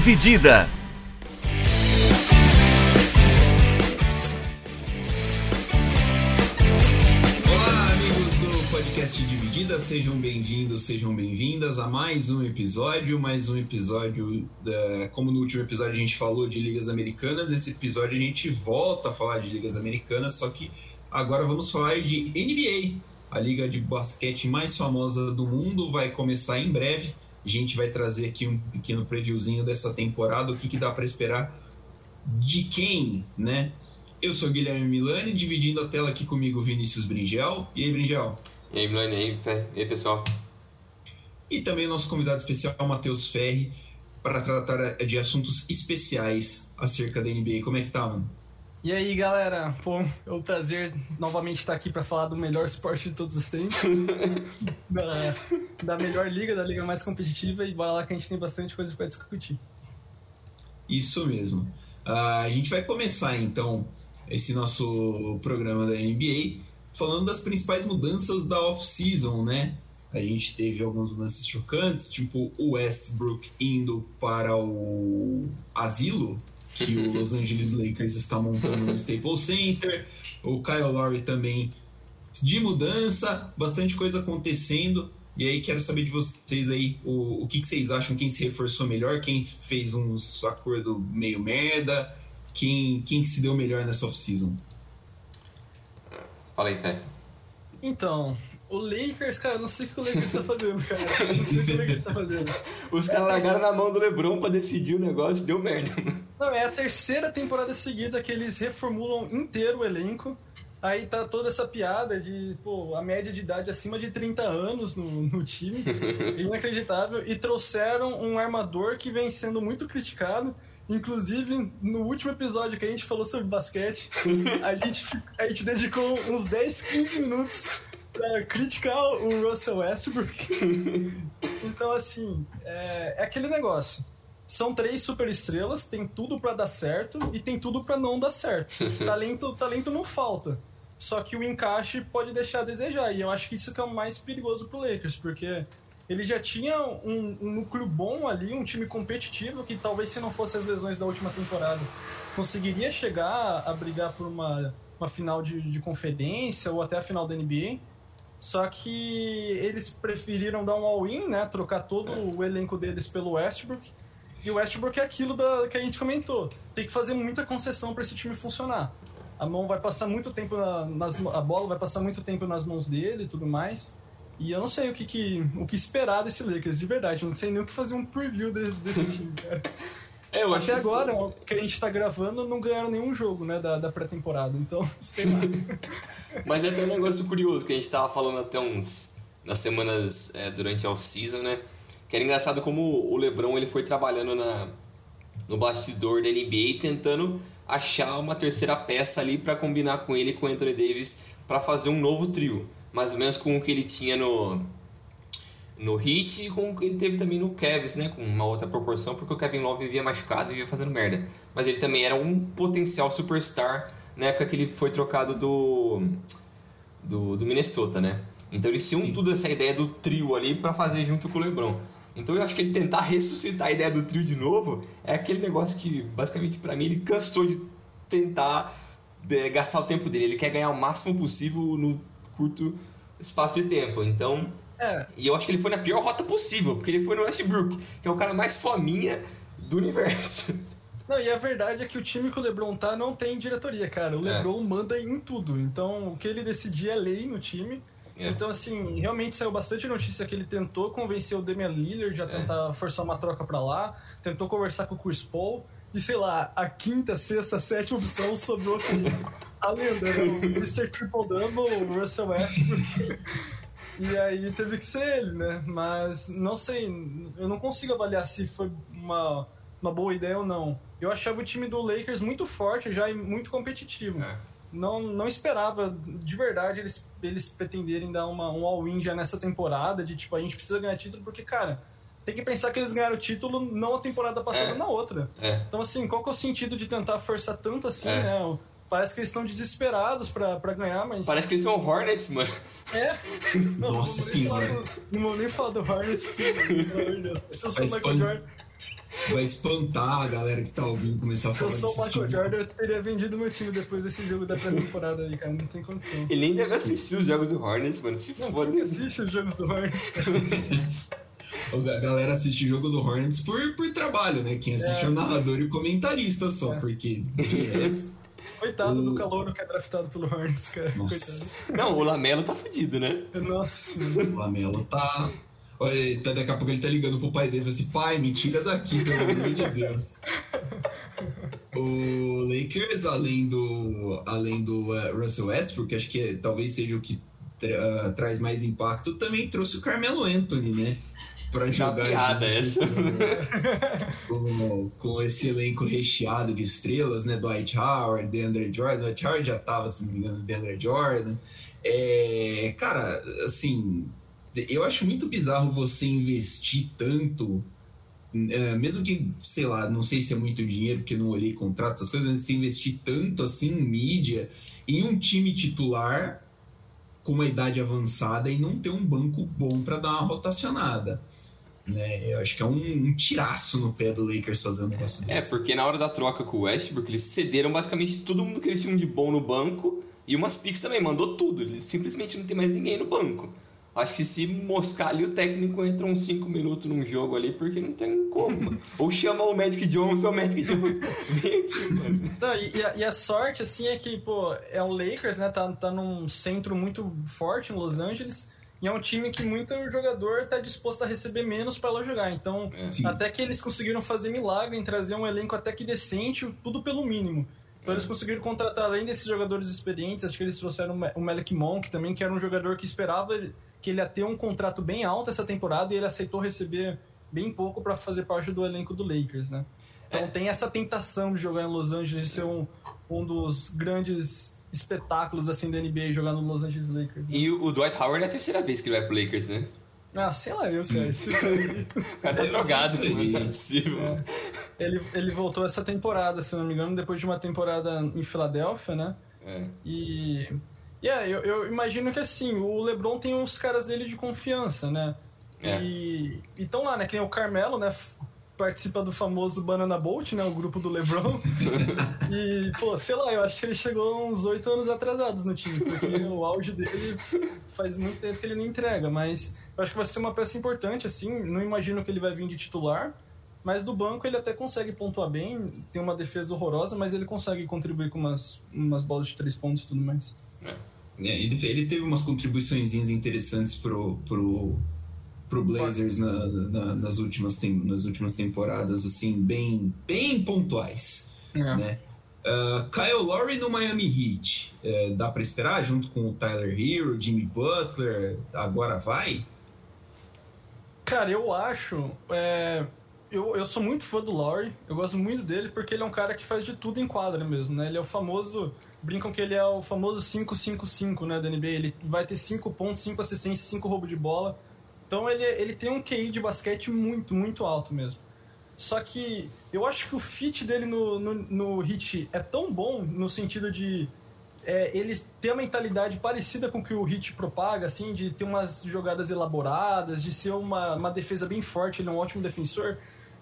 Dividida. Olá, amigos do podcast Dividida, sejam bem-vindos, sejam bem-vindas a mais um episódio, mais um episódio, da... como no último episódio a gente falou de ligas americanas, nesse episódio a gente volta a falar de ligas americanas, só que agora vamos falar de NBA, a liga de basquete mais famosa do mundo, vai começar em breve, a gente vai trazer aqui um pequeno previewzinho dessa temporada, o que, que dá para esperar de quem, né? Eu sou Guilherme Milani, dividindo a tela aqui comigo Vinícius Bringel. E aí, Bringel? E aí, Milani, e aí? E pessoal? E também o nosso convidado especial, Matheus Ferri, para tratar de assuntos especiais acerca da NBA. Como é que tá, mano? E aí, galera? Pô, é um prazer novamente estar aqui para falar do melhor esporte de todos os tempos. da, da melhor liga, da liga mais competitiva. E bora lá que a gente tem bastante coisa para discutir. Isso mesmo. Uh, a gente vai começar, então, esse nosso programa da NBA falando das principais mudanças da off-season, né? A gente teve algumas mudanças chocantes, tipo o Westbrook indo para o asilo que o Los Angeles Lakers está montando no Staples Center, o Kyle Lowry também de mudança, bastante coisa acontecendo. E aí quero saber de vocês aí o, o que, que vocês acham, quem se reforçou melhor, quem fez uns acordo meio merda, quem, quem que se deu melhor nessa off-season? Fala aí, Fé. Então, o Lakers, cara, não sei o que o Lakers tá fazendo, cara. Não sei o que o Lakers tá fazendo. Os caras largaram na mão do LeBron pra decidir o negócio, deu merda. Não, é a terceira temporada seguida que eles reformulam inteiro o elenco. Aí tá toda essa piada de, pô, a média de idade acima de 30 anos no, no time. Inacreditável. E trouxeram um armador que vem sendo muito criticado. Inclusive, no último episódio que a gente falou sobre basquete, a gente, a gente dedicou uns 10, 15 minutos pra criticar o Russell Westbrook. Então, assim, é, é aquele negócio. São três super estrelas, tem tudo para dar certo e tem tudo para não dar certo. talento, talento não falta. Só que o encaixe pode deixar a desejar. E eu acho que isso que é o mais perigoso pro Lakers, porque ele já tinha um, um, núcleo bom ali, um time competitivo, que talvez se não fosse as lesões da última temporada, conseguiria chegar a brigar por uma, uma final de, de conferência ou até a final da NBA. Só que eles preferiram dar um all-in, né? Trocar todo o elenco deles pelo Westbrook. E o Westbrook é aquilo da, que a gente comentou. Tem que fazer muita concessão para esse time funcionar. A mão vai passar muito tempo na, nas a bola vai passar muito tempo nas mãos dele e tudo mais. E eu não sei o que, que, o que esperar desse Lakers, de verdade. Eu não sei nem o que fazer um preview de, desse time, cara. É, eu Até agora, que a gente tá gravando, não ganharam nenhum jogo, né, da, da pré-temporada. Então, sei lá. Mas é até um negócio curioso que a gente tava falando até uns... Nas semanas é, durante a off-season, né? Que era engraçado como o LeBron ele foi trabalhando na, no bastidor da NBA tentando achar uma terceira peça ali para combinar com ele com o Anthony Davis para fazer um novo trio, mais ou menos com o que ele tinha no no Heat e com ele teve também no Cavs, né, com uma outra proporção, porque o Kevin Love vivia machucado e vivia fazendo merda. Mas ele também era um potencial superstar na época que ele foi trocado do do, do Minnesota, né? Então eles tinham Sim. tudo essa ideia do trio ali para fazer junto com o LeBron. Então eu acho que ele tentar ressuscitar a ideia do trio de novo é aquele negócio que, basicamente, para mim, ele cansou de tentar de, gastar o tempo dele. Ele quer ganhar o máximo possível no curto espaço de tempo. Então. É. E eu acho que ele foi na pior rota possível, porque ele foi no Westbrook, que é o cara mais fominha do universo. Não, e a verdade é que o time que o LeBron tá não tem diretoria, cara. O LeBron é. manda em tudo. Então, o que ele decidir é lei no time. É. Então, assim, realmente saiu bastante notícia que ele tentou convencer o Damian Lillard a é. tentar forçar uma troca para lá, tentou conversar com o Chris Paul, e sei lá, a quinta, sexta, sétima opção sobrou. A lenda, né? o Mr. Triple Double, o Russell Westbrook. E aí teve que ser ele, né? Mas não sei, eu não consigo avaliar se foi uma, uma boa ideia ou não. Eu achava o time do Lakers muito forte já e muito competitivo. É não, não esperava de verdade eles, eles pretenderem dar uma, um all-in já nessa temporada, de tipo, a gente precisa ganhar título, porque, cara, tem que pensar que eles ganharam o título não a temporada passada, é. na outra. É. Então, assim, qual que é o sentido de tentar forçar tanto assim, é. né? Parece que eles estão desesperados pra, pra ganhar, mas. Parece que eles são Hornets, mano. É. Não, Nossa não falar senhora. do- Não vou nem falar do Hornets. que, Pelo amor de Deus. Se eu sou o Michael Jordan, Vai espantar a galera que tá ouvindo começar a se eu falar sou o Michael. Jordan, eu teria vendido meu time depois desse jogo da pré-temporada aí, cara. Não tem condição. Ele nem deve assistir os jogos do Hornets, mano. Se Não, foda. que assiste os jogos do Hornets? A galera assiste o jogo do Hornets por, por trabalho, né? Quem assiste é, o narrador e o comentarista só, É. porque de resto. Coitado O- do calouro que é draftado pelo Hornets, cara. Nossa, Não, o Lamelo tá fudido, né? Coitado. Nossa o Lamelo tá. Olha, tá- daqui a pouco ele tá ligando pro pai dele e assim: pai, me tira daqui, pelo amor de Deus. O Lakers, além do, além do uh, Russell Westbrook, acho que talvez seja o que tra- uh, traz mais impacto, também trouxe o Carmelo Anthony, né? Uma jogar piada essa. com, com esse elenco recheado de estrelas, né? Dwight Howard, DeAndre Jordan. Dwight Howard já tava, se não me engano, DeAndre Jordan. É, cara, assim, eu acho muito bizarro você investir tanto, é, mesmo que, sei lá, não sei se é muito dinheiro, porque não olhei contratos, essas coisas, mas você investir tanto assim em mídia, em um time titular com uma idade avançada e não ter um banco bom para dar uma rotacionada. Né? Eu acho que é um, um tiraço no pé do Lakers fazendo um negócio É, desse. porque na hora da troca com o Westbrook, eles cederam basicamente todo mundo que eles tinham de bom no banco e umas picks também, mandou tudo. Eles simplesmente não tem mais ninguém no banco. Acho que se moscar ali, o técnico entra uns 5 minutos num jogo ali, porque não tem como. Ou chama o Magic Johnson, ou o Magic Johnson vem aqui, mano. Não, e, e a, e a sorte, assim, é que, pô, é o Lakers, né? Tá, tá num centro muito forte em Los Angeles. E é um time que muito jogador tá disposto a receber menos pra lá jogar. Então, Sim. até que eles conseguiram fazer milagre em trazer um elenco até que decente, tudo pelo mínimo. Então É. eles conseguiram contratar, além desses jogadores experientes, acho que eles trouxeram o Ma- o Malik Monk também, que era um jogador que esperava que ele ia ter um contrato bem alto essa temporada e ele aceitou receber bem pouco pra fazer parte do elenco do Lakers, né? Então É. tem essa tentação de jogar em Los Angeles, de ser um, um dos grandes espetáculos assim da NBA jogar no Los Angeles Lakers. né? E o Dwight Howard é a terceira vez que ele vai pro Lakers, né? Ah, sei lá eu, cara. Esse O cara tá ser drogado, isso aí. mano, não é. É. ele, ele voltou essa temporada, se não me engano, depois de uma temporada em Filadélfia, né? É. E. E é, eu, eu imagino que assim, o LeBron tem os caras dele de confiança, né? É. E estão lá, né? Que nem o Carmelo, né? Participa do famoso Banana Boat, né? O grupo do LeBron. e, pô, sei lá, eu acho que ele chegou uns oito anos atrasados no time, porque o auge dele faz muito tempo que ele não entrega, mas eu acho que vai ser uma peça importante, assim. Não imagino que ele vai vir de titular, mas do banco ele até consegue pontuar bem, tem uma defesa horrorosa, mas ele consegue contribuir com umas, umas bolas de três pontos e tudo mais. É, ele, ele teve umas contribuições interessantes pro, pro, pro Blazers na- na- nas, últimas tem, nas últimas temporadas, assim, bem, bem pontuais. né? Ah, Kyle Lowry no Miami Heat, É, dá pra esperar junto com o Tyler Hero, Jimmy Butler, agora vai? Cara, eu acho. é, eu, eu sou muito fã do Lowry, eu gosto muito dele porque ele é um cara que faz de tudo em quadra mesmo, né? Ele é o famoso. Brincam que ele é o famoso 5-5-5, né, da NBA. Ele vai ter 5 pontos, 5 assistências, 5 roubos de bola. Então ele, ele tem um QI de basquete muito, muito alto mesmo. Só que eu acho que o fit dele no, no, no Hit é tão bom no sentido de é, ele ter a mentalidade parecida com o que o Hit propaga, assim, de ter umas jogadas elaboradas, de ser uma, uma defesa bem forte, ele é um ótimo defensor,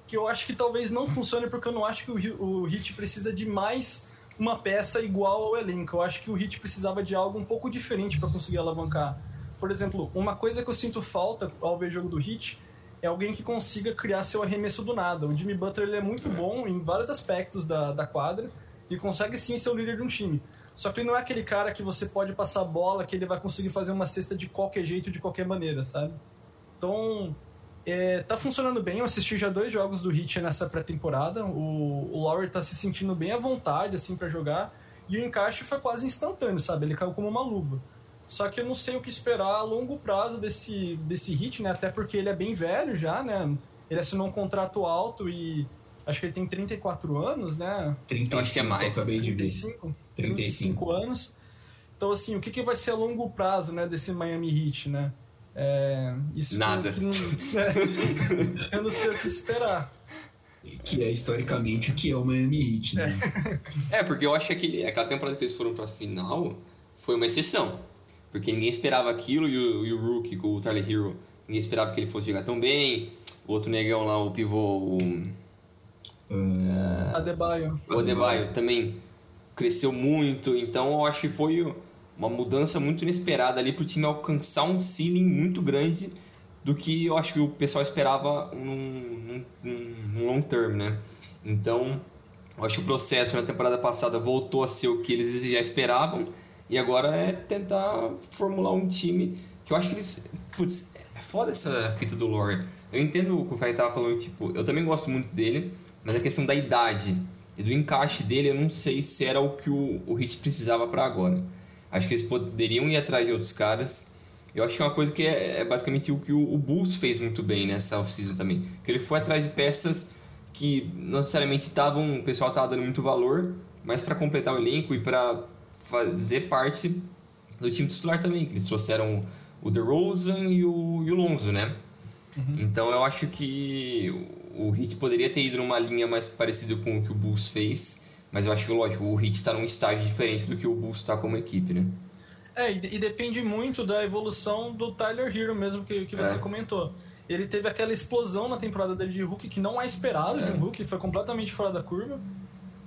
que eu acho que talvez não funcione porque eu não acho que o, o Hit precisa de mais uma peça igual ao elenco. Eu acho que o Hit precisava de algo um pouco diferente para conseguir alavancar. Por exemplo, uma coisa que eu sinto falta ao ver jogo do Hit é alguém que consiga criar seu arremesso do nada. O Jimmy Butler ele é muito bom em vários aspectos da, da quadra e consegue sim ser o líder de um time. Só que ele não é aquele cara que você pode passar a bola, que ele vai conseguir fazer uma cesta de qualquer jeito, de qualquer maneira, sabe? Então, é, tá funcionando bem. Eu assisti já dois jogos do Heat nessa pré-temporada. O, o Lowry tá se sentindo bem à vontade, assim, para jogar. E o encaixe foi quase instantâneo, sabe? Ele caiu como uma luva. Só que eu não sei o que esperar a longo prazo desse, desse hit, né? Até porque ele é bem velho já, né? Ele assinou um contrato alto e acho que ele tem 34 anos, né? 35, Eu acho que é mais. eu acabei de ver. 35, 35. 35 anos. Então, assim, o que, que vai ser a longo prazo, né, desse Miami Heat, né? É, isso Nada. que não- é, eu não sei o que esperar. que é historicamente o que é o Miami Heat, né? É, porque eu acho que aquela temporada que eles foram pra final foi uma exceção. Porque ninguém esperava aquilo e o, e o Rookie, com o Tyler Hero, ninguém esperava que ele fosse jogar tão bem. O outro negão lá, o pivô, o, Uh, Adebayo. o Adebayo também cresceu muito. Então eu acho que foi uma mudança muito inesperada ali pro time alcançar um ceiling muito grande do que eu acho que o pessoal esperava num, num, num long term, né? Então, eu acho que o processo na temporada passada voltou a ser o que eles já esperavam e agora é tentar formular um time que eu acho que eles... Putz, é foda essa fita do Lore. Eu entendo o que o Fai tava falando, tipo, eu também gosto muito dele, mas a questão da idade e do encaixe dele, eu não sei se era o que o, o Hit precisava para agora. Acho que eles poderiam ir atrás de outros caras. Eu acho que é uma coisa que é, é basicamente o que o, o, Bulls fez muito bem nessa off-season também. Que ele foi atrás de peças que não necessariamente estavam, o pessoal estava dando muito valor, mas para completar o elenco e para fazer parte do time titular também. Que eles trouxeram o DeRozan e o, e o Lonzo, né? Uhum. Então eu acho que o Heat poderia ter ido numa linha mais parecida com o que o Bulls fez, mas eu acho que, lógico, o Heat está num estágio diferente do que o Bulls está como equipe, né? É, e, e, depende muito da evolução do Tyler Hero mesmo que, que você é. comentou. Ele teve aquela explosão na temporada dele de Hulk que não é esperado é. de um Hulk, foi completamente fora da curva.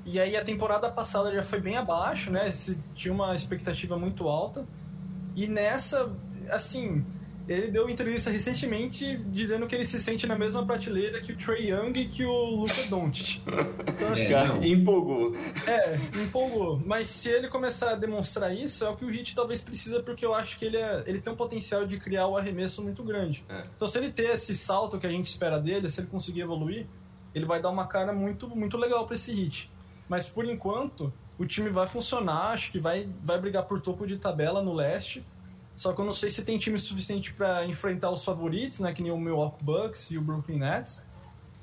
E aí a temporada passada já foi bem abaixo, né? Se, tinha uma expectativa muito alta. E nessa, assim, ele deu entrevista recentemente dizendo que ele se sente na mesma prateleira que o Trey Young e que o Luca Doncic. Então, assim, é, empolgou. É, empolgou. Mas se ele começar a demonstrar isso, é o que o Heat talvez precisa, porque eu acho que ele, é, ele tem um potencial de criar o um arremesso muito grande. É. Então, se ele ter esse salto que a gente espera dele, se ele conseguir evoluir, ele vai dar uma cara muito, muito legal para esse Heat. Mas por enquanto, o time vai funcionar, acho que vai, vai brigar por topo de tabela no leste só que eu não sei se tem time suficiente para enfrentar os favoritos, né? Que nem o Milwaukee Bucks e o Brooklyn Nets.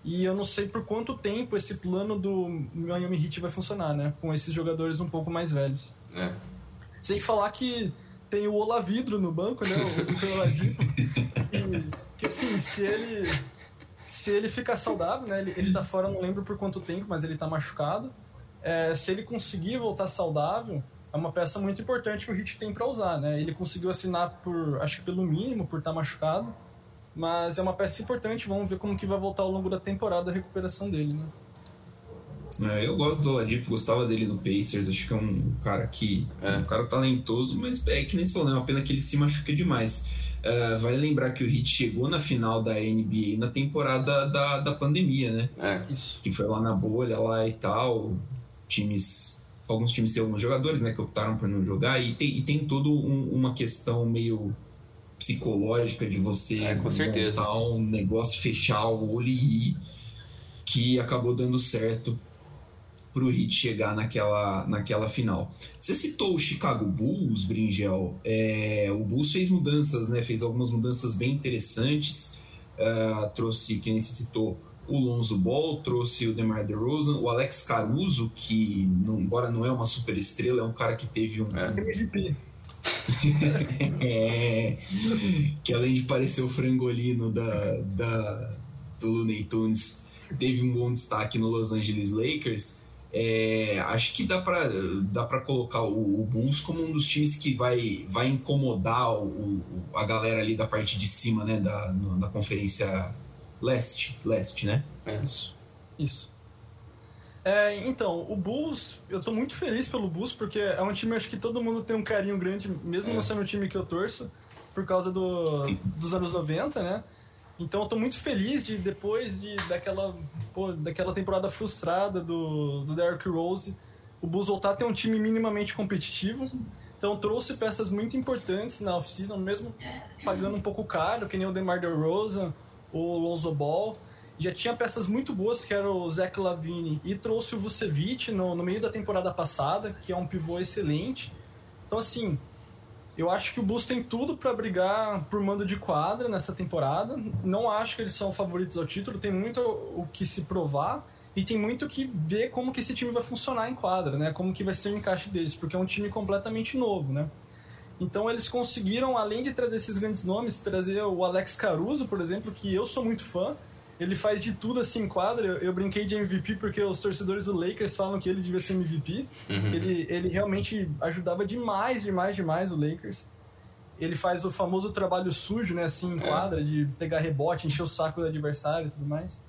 E eu não sei por quanto tempo esse plano do Miami Heat vai funcionar, né? Com esses jogadores um pouco mais velhos. É. Sem falar que tem o Olavidro no banco, né? O Oladipo. que assim, se ele se ele ficar saudável, né? Ele, ele tá fora, não lembro por quanto tempo, mas ele tá machucado. É, se ele conseguir voltar saudável, é uma peça muito importante que o Hit tem para usar, né? Ele conseguiu assinar por, acho que pelo mínimo, por estar tá machucado, mas é uma peça importante. Vamos ver como que vai voltar ao longo da temporada a recuperação dele, né? É, eu gosto do Oladipo, gostava dele no Pacers, acho que é um cara que é um cara talentoso, mas é que nem se falou, né? É uma pena que ele se machuca demais. Uh, vale lembrar que o Heat chegou na final da NBA na temporada da, da pandemia, né? É. Isso. Que foi lá na bolha lá e tal. Times alguns times têm alguns jogadores né, que optaram por não jogar e tem, e tem toda um, uma questão meio psicológica de você é, com certeza. montar um negócio, fechar o olho e ir, que acabou dando certo para o Heat chegar naquela, naquela final. Você citou o Chicago Bulls, Bringel. É, o Bulls fez mudanças, né? Fez algumas mudanças bem interessantes. Uh, trouxe, quem citou, o Lonzo Ball, trouxe o DeMar DeRozan, o Alex Caruso, que não, embora não é uma super estrela, é um cara que teve um... É. é, que além de parecer o frangolino da, da, do Looney Tunes, teve um bom destaque no Los Angeles Lakers. É, acho que dá para dá pra colocar o, o, Bulls como um dos times que vai, vai incomodar o, o, a galera ali da parte de cima né, da, no, da conferência leste, leste, né? É. Isso, isso. É, então, o Bulls, eu tô muito feliz pelo Bulls, porque é um time acho que todo mundo tem um carinho grande, mesmo é. não sendo um time que eu torço, por causa do, dos anos 90, né? Então eu tô muito feliz de depois de daquela, pô, daquela temporada frustrada do, do Derrick Rose, o Bulls voltar a ter um time minimamente competitivo. Então trouxe peças muito importantes na off-season, mesmo pagando um pouco caro, que nem o DeMar DeRozan, o Lonzo Ball. Já tinha peças muito boas, que era o Zach Lavine, e trouxe o Vucevic no, no meio da temporada passada, que é um pivô excelente. Então, assim, eu acho que o Bulls tem tudo para brigar por mando de quadra nessa temporada. Não acho que eles são favoritos ao título, tem muito o que se provar e tem muito que ver como que esse time vai funcionar em quadra, né? Como que vai ser o encaixe deles, porque é um time completamente novo, né? Então eles conseguiram, além de trazer esses grandes nomes, trazer o Alex Caruso, por exemplo, que eu sou muito fã. Ele faz de tudo assim em quadra. Eu, eu, brinquei de MVP porque os torcedores do Lakers falam que ele devia ser MVP. Uhum. Ele, ele realmente ajudava demais, demais, demais o Lakers. Ele faz o famoso trabalho sujo, né? Assim, em é. quadra, é. de pegar rebote, encher o saco do adversário e tudo mais.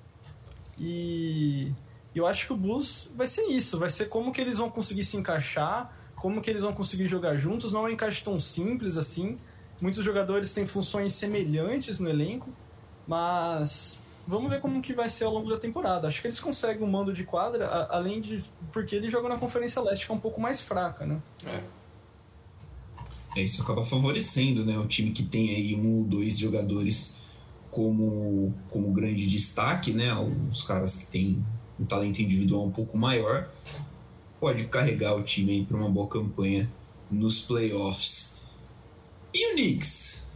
E eu acho que o Bulls vai ser isso. Vai ser como que eles vão conseguir se encaixar, como que eles vão conseguir jogar juntos. Não é um encaixe tão simples assim. Muitos jogadores têm funções semelhantes no elenco, mas vamos ver como que vai ser ao longo da temporada. Acho que eles conseguem um mando de quadra, a, além de. porque eles jogam na Conferência Leste, que é um pouco mais fraca, né? É. é. Isso acaba favorecendo, né? O time que tem aí um ou dois jogadores como, como grande destaque, né? Os caras que têm um talento individual um pouco maior, pode carregar o time aí para uma boa campanha nos playoffs. E o Knicks?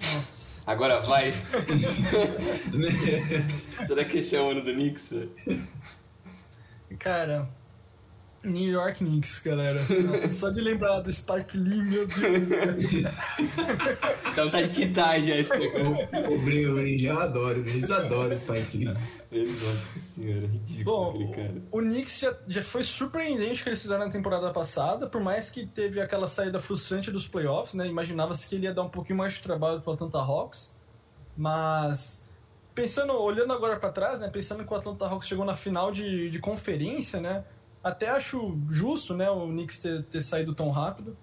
Nossa. Agora vai. Será que esse é o ano do Knicks? Cara, New York Knicks, galera. Nossa, só de lembrar do Spike Lee, meu Deus. então tá de quitar já esse negócio. O Brinho, já adoro, eles adoram Spike Lee. Eles nossa senhora, ridículo Bom, aquele cara. O, o Knicks já, já foi surpreendente que eles fizeram na temporada passada, por mais que teve aquela saída frustrante dos playoffs, né? Imaginava-se que ele ia dar um pouquinho mais de trabalho pro Atlanta Hawks, mas pensando, olhando agora para trás, né, pensando que o Atlanta Hawks chegou na final de, de conferência, né, até acho justo, né, o Knicks ter, ter saído tão rápido,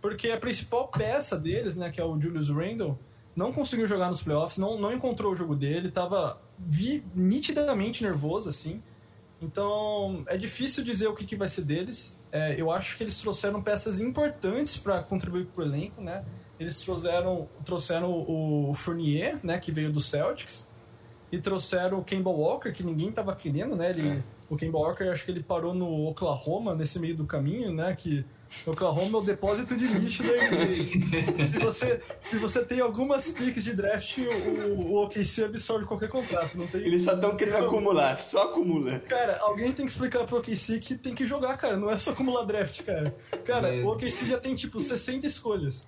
porque a principal peça deles, né, que é o Julius Randle, não conseguiu jogar nos playoffs, não, não encontrou o jogo dele, estava nitidamente nervoso, assim. Então, é difícil dizer o que, que vai ser deles. É, eu acho que eles trouxeram peças importantes para contribuir para o elenco, né? Eles trouxeram, trouxeram o Fournier, né, que veio do Celtics, e trouxeram o Kemba Walker, que ninguém estava querendo, né? Ele, é o Kemba Walker, acho que ele parou no Oklahoma, nesse meio do caminho, né? Que Oklahoma é o depósito de lixo da NBA. se, você, se você tem algumas piques de draft, o, o OKC absorve qualquer contrato. Não tem, Eles só estão querendo acumular, só acumula. Cara, alguém tem que explicar pro OKC que tem que jogar, cara. Não é só acumular draft, cara. Cara, o OKC já tem, tipo, 60 escolhas.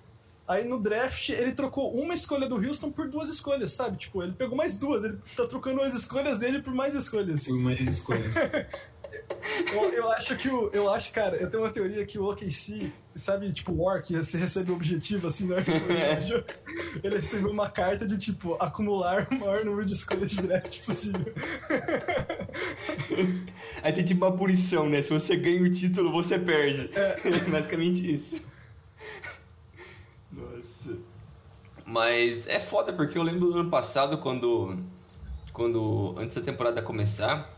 Aí no draft ele trocou uma escolha do Houston por duas escolhas, sabe? Tipo, ele pegou mais duas, ele tá trocando as escolhas dele por mais escolhas. Por mais escolhas. eu, eu, acho que o. Eu acho, cara, eu tenho uma teoria que o OKC, sabe, tipo, o War, que você recebe o objetivo assim, né? ele recebeu uma carta de tipo, acumular o maior número de escolhas de draft possível. Aí tem tipo uma punição, né? Se você ganha o título, você perde. É. Basicamente isso. Nossa. Mas é foda porque eu lembro do ano passado quando. Quando. Antes da temporada começar.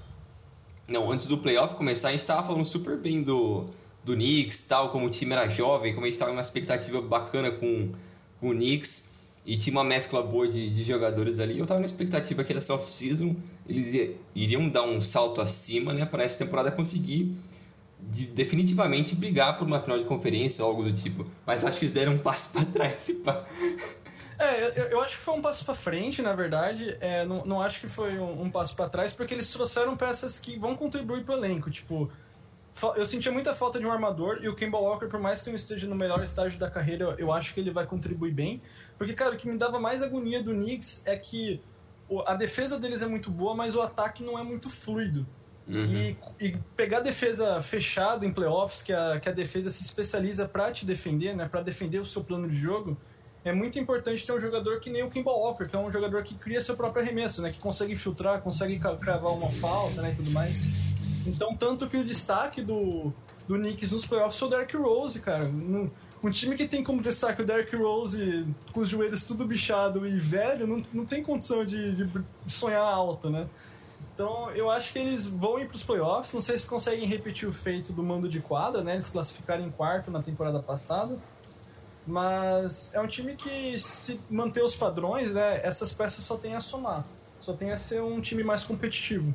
Não, antes do playoff começar, a gente tava falando super bem do, do Knicks, tal, como o time era jovem, como a gente tava em uma expectativa bacana com, com o Knicks e tinha uma mescla boa de, de jogadores ali. Eu tava na expectativa que nessa off-season eles iriam dar um salto acima, né, para essa temporada conseguir de definitivamente brigar por uma final de conferência ou algo do tipo. Mas acho que eles deram um passo para trás. Pá. É, eu, eu, acho que foi um passo para frente, na verdade. É, não, não acho que foi um, um passo para trás, porque eles trouxeram peças que vão contribuir pro elenco. Tipo, eu sentia muita falta de um armador e o Kemba Walker, por mais que não esteja no melhor estágio da carreira, eu acho que ele vai contribuir bem. Porque, cara, o que me dava mais agonia do Knicks é que a defesa deles é muito boa, mas o ataque não é muito fluido. Uhum. E, e, pegar defesa fechada em playoffs, que a, que a defesa se especializa para te defender, né, para defender o seu plano de jogo, é muito importante ter um jogador que nem o Kimball Walker, que é um jogador que cria seu próprio arremesso, né, que consegue filtrar, consegue cravar uma falta né, e tudo mais. Então, tanto que o destaque do, do Knicks nos playoffs foi o Derrick Rose, cara. Um, um time que tem como destaque o Derrick Rose com os joelhos tudo bichado e velho, não, não tem condição de, de sonhar alto, né? Então, eu acho que eles vão ir para os playoffs. Não sei se conseguem repetir o feito do mando de quadra, né? Eles classificaram em quarto na temporada passada. Mas é um time que, se manter os padrões, né? Essas peças só tem a somar. Só tem a ser um time mais competitivo.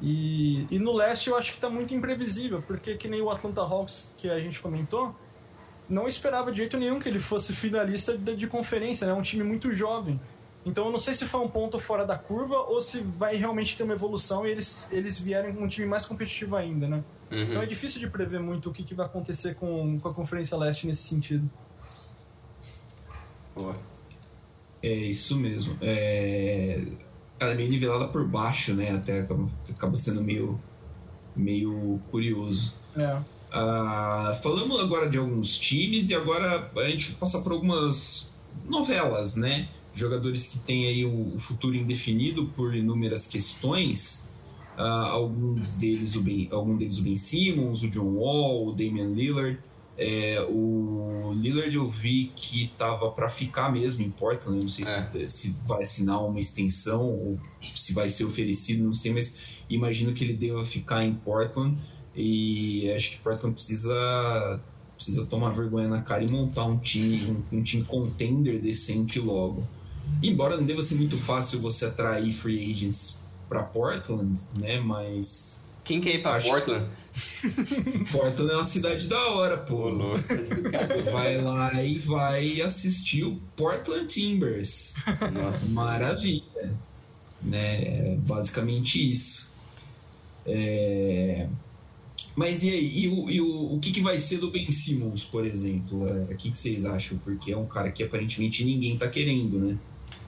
E, e no leste eu acho que está muito imprevisível, porque que nem o Atlanta Hawks que a gente comentou, não esperava de jeito nenhum que ele fosse finalista de, de conferência, né? É um time muito jovem. Então eu não sei se foi um ponto fora da curva ou se vai realmente ter uma evolução e eles, eles vierem com um time mais competitivo ainda, né? Uhum. Então é difícil de prever muito o que, que vai acontecer com, com a Conferência Leste nesse sentido. É isso mesmo. É... ela é meio nivelada por baixo, né? Até acaba, acaba sendo meio, meio curioso. É. Uh, falamos agora de alguns times e agora a gente vai passar por algumas novelas, né? Jogadores que têm aí o, futuro indefinido por inúmeras questões. Uh, alguns deles o ben, algum deles o Ben Simmons, o John Wall, o Damian Lillard. É, o Lillard eu vi que tava para ficar mesmo em Portland. Não sei é. se, se, vai assinar uma extensão ou se vai ser oferecido, não sei, mas imagino que ele deva ficar em Portland. E acho que Portland precisa precisa tomar vergonha na cara e montar um time, um, um time contender decente logo. Embora não deva ser muito fácil você atrair free agents para Portland, né? Mas quem quer ir pra. Portland? Portland é uma cidade da hora, pô. Você vai lá e vai assistir o Portland Timbers. Nossa. Maravilha. Né? É basicamente isso. É... Mas e aí? E, o, e o, o que, que vai ser do Ben Simmons, por exemplo? É, o que, que vocês acham? Porque é um cara que aparentemente ninguém tá querendo, né?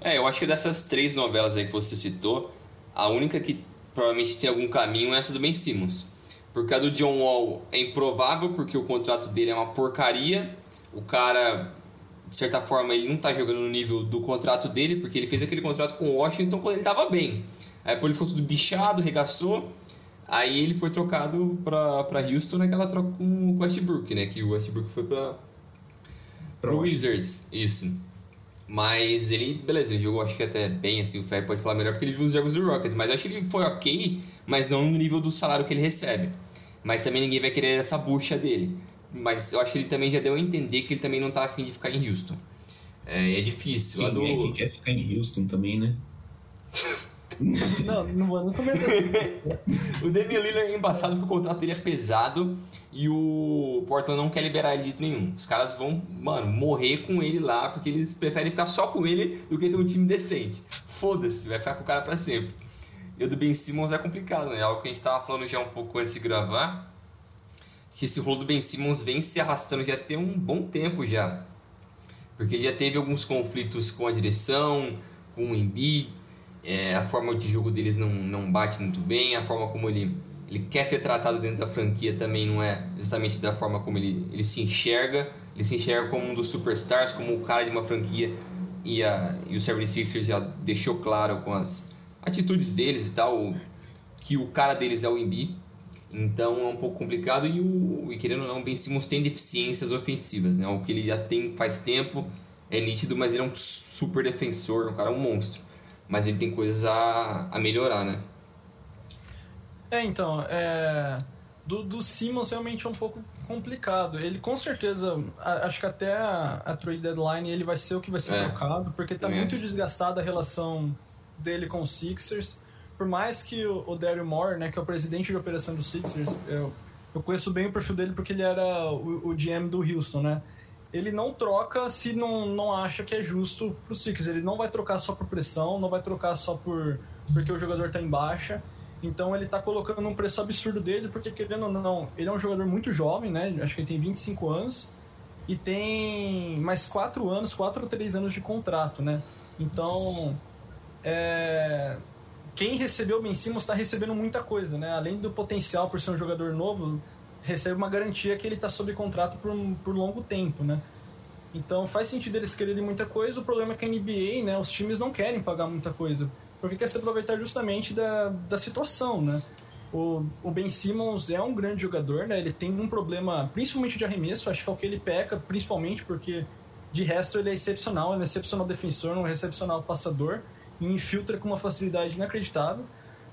É, eu acho que dessas três novelas aí que você citou, a única que provavelmente tem algum caminho é essa do Ben Simmons. Porque a do John Wall é improvável, porque o contrato dele é uma porcaria. O cara, de certa forma, ele não tá jogando no nível do contrato dele, porque ele fez aquele contrato com o Washington quando ele tava bem. Aí depois ele ficou tudo bichado, regaçou. Aí ele foi trocado para Houston naquela troca com o Westbrook, né? Que o Westbrook foi para o Wizards, isso. Mas ele, beleza, ele jogou acho que até bem, assim, o Feb pode falar melhor, porque ele viu os jogos do Rockets. Mas eu acho que ele foi ok, mas não no nível do salário que ele recebe. Mas também ninguém vai querer essa bucha dele. Mas eu acho que ele também já deu a entender que ele também não tá afim de ficar em Houston. É, é difícil. Quem do... é que quer ficar em Houston também, né? não, não vou comentar. o Damian Lillard é embaçado porque o contrato dele é pesado e o Portland não quer liberar ele de jeito nenhum. Os caras vão, mano, morrer com ele lá porque eles preferem ficar só com ele do que ter um time decente. Foda-se, vai ficar com o cara pra sempre. E o do Ben Simmons é complicado, né? É algo que a gente tava falando já um pouco antes de gravar. Que esse rolo do Ben Simmons vem se arrastando já tem um bom tempo já. Porque ele já teve alguns conflitos com a direção, com o Embiid, é, a forma de jogo deles não, não bate muito bem, a forma como ele, ele quer ser tratado dentro da franquia também não é justamente da forma como ele, ele se enxerga. Ele se enxerga como um dos superstars, como o cara de uma franquia. E, a, e o 76ers já deixou claro com as atitudes deles e tal que o cara deles é o Embiid. Então é um pouco complicado e, o, e querendo ou não, o Ben Simmons tem deficiências ofensivas, né? O que ele já tem faz tempo é nítido, mas ele é um super defensor, um cara um monstro mas ele tem coisas a, a melhorar, né? É, então, é... Do, do Simmons realmente é um pouco complicado. Ele com certeza, acho que até a, a trade deadline ele vai ser o que vai ser é, trocado, porque está muito acho. desgastada a relação dele com os Sixers. Por mais que o, o Daryl Moore, né, que é o presidente de operação dos Sixers, eu, eu conheço bem o perfil dele porque ele era o, o GM do Houston, né? Ele não troca se não, não acha que é justo pro Sixers. Ele não vai trocar só por pressão, não vai trocar só por porque o jogador tá em baixa. Então ele tá colocando um preço absurdo dele, porque querendo ou não, ele é um jogador muito jovem, né? Acho que ele tem 25 anos e tem mais 4 anos, 4 ou 3 anos de contrato, né? Então, é... quem recebeu o Ben Simmons está recebendo muita coisa, né? Além do potencial por ser um jogador novo, recebe uma garantia que ele está sob contrato por, por longo tempo, né? Então faz sentido eles quererem muita coisa. O problema é que a NBA, né, os times não querem pagar muita coisa, porque quer se aproveitar justamente da, da situação, né? O, o Ben Simmons é um grande jogador, né? Ele tem um problema, principalmente de arremesso, acho que é o que ele peca, principalmente porque de resto ele é excepcional, ele é um excepcional defensor, um excepcional passador e infiltra com uma facilidade inacreditável.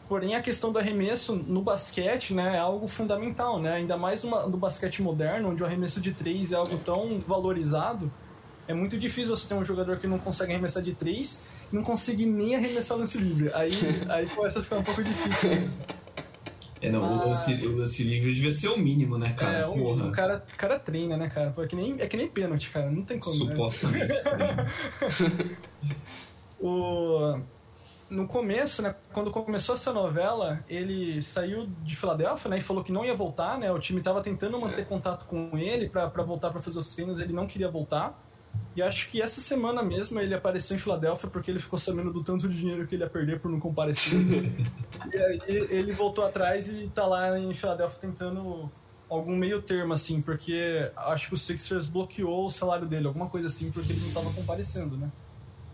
Porém, a questão do arremesso no basquete né, é algo fundamental, né? ainda mais numa, no basquete moderno, onde o arremesso de três é algo tão valorizado. É muito difícil você ter um jogador que não consegue arremessar de três e não consegue nem arremessar lance livre. Aí, aí começa a ficar um pouco difícil. Mesmo. É, não, o, lance, o lance livre devia ser o mínimo, né, cara? É, Porra. O, cara, o cara treina, né, cara? É que nem, é que nem pênalti, cara. Não tem como. Né? Supostamente. Né? o, no começo, né, quando começou essa novela, ele saiu de Filadélfia, né, e falou que não ia voltar, né, o time estava tentando manter contato com ele para voltar para fazer os treinos, ele não queria voltar. E acho que essa semana mesmo ele apareceu em Filadélfia porque ele ficou sabendo do tanto de dinheiro que ele ia perder por não comparecer. e aí ele voltou atrás e tá lá em Filadélfia tentando algum meio termo, assim, porque acho que o Sixers bloqueou o salário dele, alguma coisa assim, porque ele não tava comparecendo, né?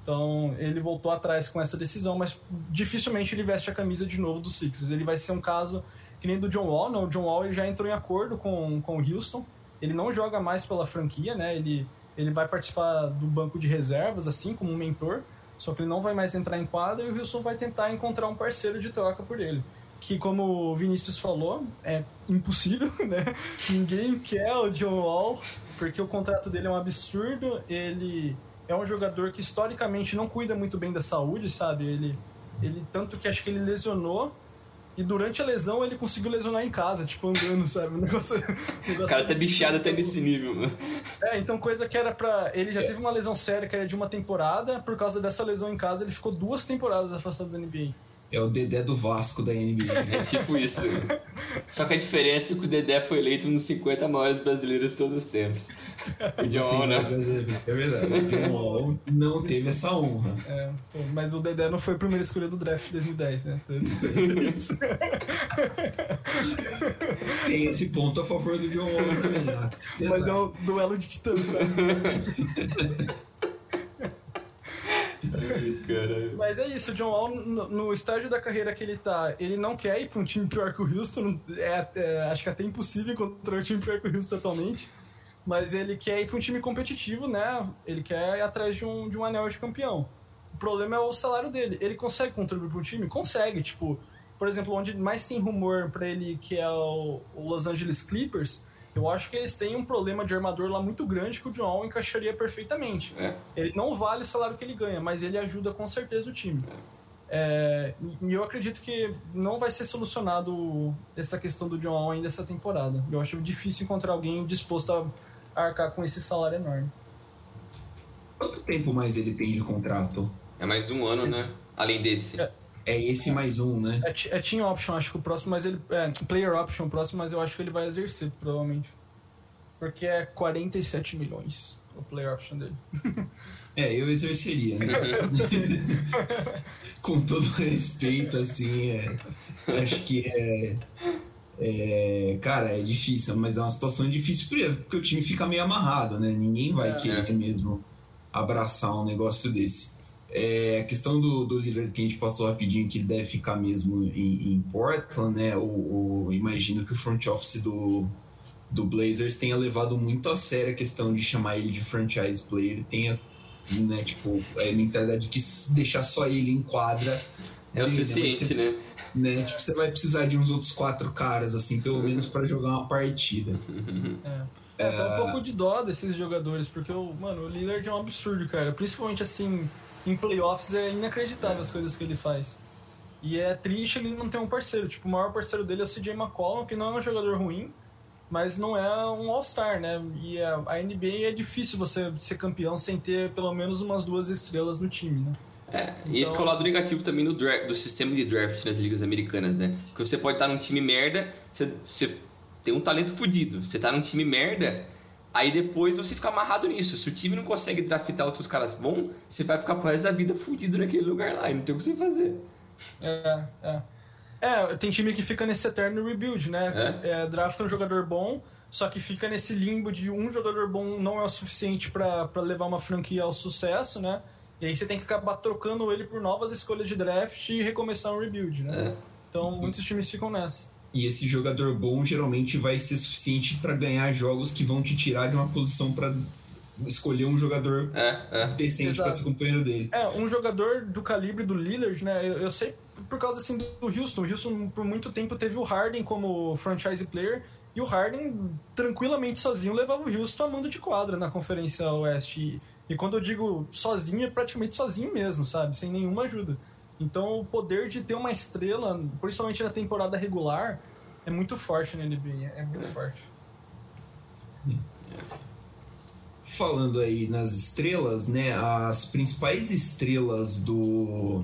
Então ele voltou atrás com essa decisão, mas dificilmente ele veste a camisa de novo do Sixers. Ele vai ser um caso que nem do John Wall, não. O John Wall ele já entrou em acordo com, com o Houston. Ele não joga mais pela franquia, né? Ele ele vai participar do banco de reservas, assim, como um mentor, só que ele não vai mais entrar em quadra e o Wilson vai tentar encontrar um parceiro de troca por ele. Que, como o Vinícius falou, é impossível, né? Ninguém quer o John Wall, porque o contrato dele é um absurdo. Ele é um jogador que historicamente não cuida muito bem da saúde, sabe? Ele, ele tanto que acho que ele lesionou e durante a lesão ele conseguiu lesionar em casa, tipo, andando, sabe? O negócio. O, negócio o cara tá bichado até nesse nível, mano. É, então coisa que era pra. Ele já teve uma lesão séria que era de uma temporada, por causa dessa lesão em casa, ele ficou duas temporadas afastado da NBA. É o Dedé do Vasco da NBA. É tipo isso. Só que a diferença é que o Dedé foi eleito um dos 50 maiores brasileiros de todos os tempos. O John Wall, né? Isso é verdade. O John Wall não teve essa honra. É, pô, mas o Dedé não foi a primeira escolha do draft de 2010, né? Tem esse ponto a favor do John Wall também. Né? Mas é um duelo de titãs, né? Mas é isso, o John Wall, no, no, estágio da carreira que ele tá, ele não quer ir pra um time pior que o Houston. É, é, acho que é até impossível encontrar um time pior que o Houston atualmente. Mas ele quer ir pra um time competitivo, né? Ele quer ir atrás de um, de um anel de campeão. O problema é o salário dele. Ele consegue contribuir um time? Consegue. Tipo, por exemplo, onde mais tem rumor para ele, que é o, o Los Angeles Clippers, eu acho que eles têm um problema de armador lá muito grande que o John Wall encaixaria perfeitamente. É. Ele não vale o salário que ele ganha, mas ele ajuda com certeza o time. É, e eu acredito que não vai ser solucionado essa questão do John Wall ainda essa temporada. Eu acho difícil encontrar alguém disposto a arcar com esse salário enorme. Quanto tempo mais ele tem de contrato? É mais um ano, né? Além desse. É, é esse mais um, né? É, é team option, acho que o próximo, mas ele. É, player option o próximo, mas eu acho que ele vai exercer, provavelmente. Porque é 47 milhões o player option dele. É, eu exerceria, né? Com todo respeito, assim, é, acho que é, é, Cara, é difícil, mas é uma situação difícil porque o time fica meio amarrado, né? Ninguém vai é. querer mesmo abraçar um negócio desse. É, a questão do, do líder que a gente passou rapidinho, que ele deve ficar mesmo em, em Portland, né? O, o, imagino que o front office do, do Blazers tenha levado muito a sério a questão de chamar ele de franchise player, tenha, né, tipo, a mentalidade de que deixar só ele em quadra é o suficiente, né? né? Tipo, você vai precisar de uns outros quatro caras, assim, pelo menos para jogar uma partida. É. É, dá um pouco de dó desses jogadores, porque o, mano, o Lillard é um absurdo, cara. Principalmente assim, em playoffs é inacreditável as coisas que ele faz. E é triste ele não ter um parceiro. Tipo, o maior parceiro dele é o CJ McCollum, que não é um jogador ruim, mas não é um All-Star, né? E a, NBA é difícil você ser campeão sem ter pelo menos umas duas estrelas no time, né? É, então... e esse é o lado negativo também do, draft, do sistema de draft nas ligas americanas, né? Porque você pode estar num time merda, você, você tem um talento fodido. Você tá num time merda, Aí depois você fica amarrado nisso. Se o time não consegue draftar outros caras bons, você vai ficar pro resto da vida fudido naquele lugar lá e não tem o que você fazer. É, é. É, tem time que fica nesse eterno rebuild, né? É? É, drafta um jogador bom, só que fica nesse limbo de um jogador bom não é o suficiente para levar uma franquia ao sucesso, né? E aí você tem que acabar trocando ele por novas escolhas de draft e recomeçar um rebuild, né? É. Então muitos times ficam nessa. E esse jogador bom geralmente vai ser suficiente para ganhar jogos que vão te tirar de uma posição para escolher um jogador é, é. decente para ser companheiro dele. É, um jogador do calibre do Lillard, né? Eu, eu, sei por causa assim do Houston. O Houston por muito tempo teve o Harden como franchise player e o Harden tranquilamente sozinho levava o Houston a mando de quadra na Conferência Oeste. E, e quando eu digo sozinho, é praticamente sozinho mesmo, sabe? Sem nenhuma ajuda. Então, o poder de ter uma estrela, principalmente na temporada regular, é muito forte na NBA. É muito é. forte. Falando aí nas estrelas, né? As principais estrelas do,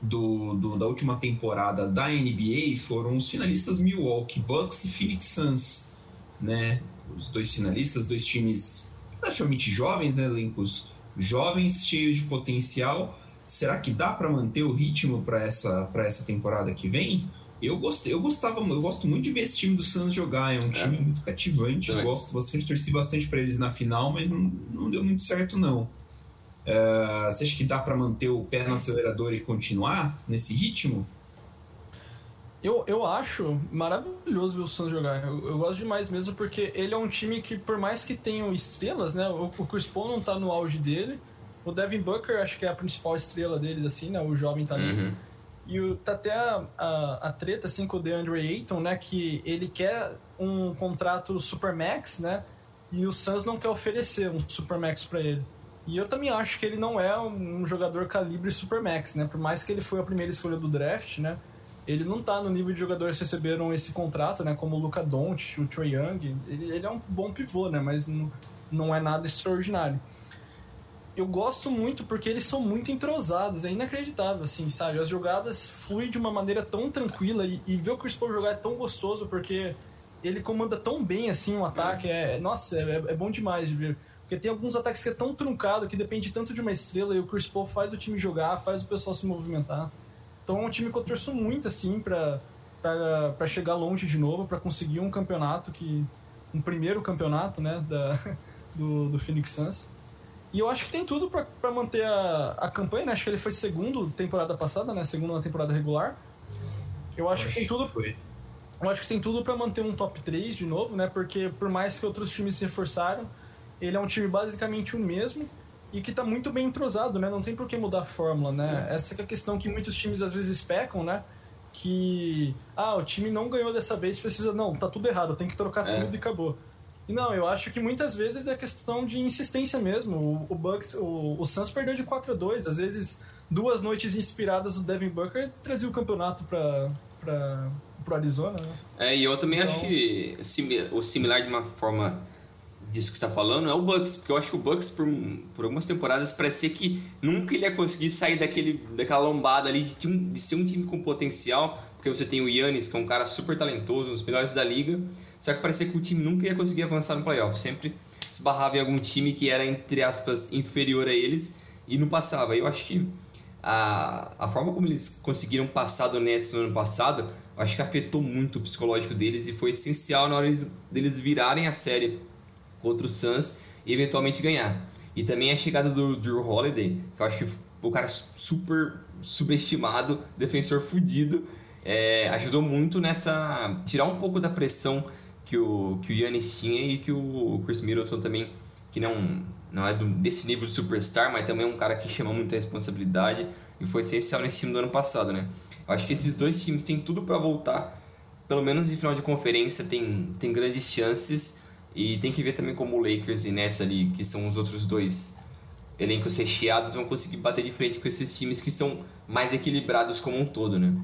do, do, da última temporada da NBA foram os finalistas Milwaukee Bucks e Phoenix Suns, né? Os dois finalistas, dois times relativamente jovens, né? Elencos jovens, cheios de potencial. Será que dá para manter o ritmo para essa, essa temporada que vem? Eu gostei, eu gostava, eu gosto muito de ver esse time do Suns jogar, é um time é. muito cativante. Eu gosto bastante, torci bastante para eles na final, mas não, não deu muito certo não. Uh, você acha que dá para manter o pé no acelerador e continuar nesse ritmo? Eu, eu acho maravilhoso ver o Suns jogar. Eu, eu, gosto demais mesmo porque ele é um time que, por mais que tenham estrelas, né? O, o Chris Paul não tá no auge dele. O Devin Booker acho que é a principal estrela deles, assim, né? O jovem ali. Uhum. E o, tá até a, a, a, treta, assim, com o DeAndre Ayton, né? Que ele quer um contrato Supermax, né? E o Suns não quer oferecer um Supermax para ele. E eu também acho que ele não é um jogador calibre Supermax, né? Por mais que ele foi a primeira escolha do draft, né? ele não tá no nível de jogadores que receberam esse contrato, né? Como o Luca Doncic, o Trae Young. Ele, ele, é um bom pivô, né? Mas não, não é nada extraordinário. Eu gosto muito porque eles são muito entrosados, é inacreditável, assim, sabe? As jogadas fluem de uma maneira tão tranquila e, e ver o Chris Paul jogar é tão gostoso porque ele comanda tão bem, assim, o ataque. É, nossa, é, é bom demais de ver. Porque tem alguns ataques que é tão truncado que depende tanto de uma estrela e o Chris Paul faz o time jogar, faz o pessoal se movimentar. Então é um time que eu torço muito, assim, pra, pra, pra chegar longe de novo, para conseguir um campeonato que. um primeiro campeonato, né, da, do, do Phoenix Suns. E eu acho que tem tudo para manter a, a campanha, né? Acho que ele foi segundo temporada passada, né? Segundo na temporada regular. Eu acho, que tem tudo. Foi. Eu acho que tem tudo para manter um top 3 de novo, né? Porque por mais que outros times se reforçaram, ele é um time basicamente o mesmo e que está muito bem entrosado, né? Não tem por que mudar a fórmula, né? É. Essa é a questão que muitos times às vezes pecam, né? Que, ah, o time não ganhou dessa vez, precisa... Não, tá tudo errado, tem que trocar é. tudo e acabou. Não, eu acho que muitas vezes é questão de insistência mesmo. O, o Bucks, o, o Suns perdeu de 4 a 2 Às vezes, duas noites inspiradas do Devin Booker trazia o campeonato para para pro Arizona, né? É, e eu também então... acho que o similar de uma forma disso que está falando é o Bucks, porque eu acho que o Bucks por, por algumas temporadas parecia que nunca ele ia conseguir sair daquele, daquela lombada ali de, de ser um time com potencial, porque você tem o Yannis, que é um cara super talentoso, um dos melhores da liga, só que parecia que o time nunca ia conseguir avançar no playoff, sempre esbarrava em algum time que era, entre aspas, inferior a eles e não passava. Eu acho que a, a forma como eles conseguiram passar do Nets no ano passado, acho que afetou muito o psicológico deles e foi essencial na hora deles, deles virarem a série contra o Suns e eventualmente ganhar. E também a chegada do Drew Holiday, que eu acho que o cara super subestimado, defensor fudido, é, ajudou muito nessa. tirar um pouco da pressão que o, que o Yannis tinha e que o Chris Middleton também, que não, não é do, desse nível de superstar, mas também é um cara que chama muita responsabilidade e foi essencial nesse time do ano passado, né? Eu acho que esses dois times têm tudo para voltar, pelo menos em final de conferência, tem, tem grandes chances e tem que ver também como o Lakers e Nets ali, que são os outros dois elencos recheados, vão conseguir bater de frente com esses times que são mais equilibrados como um todo, né?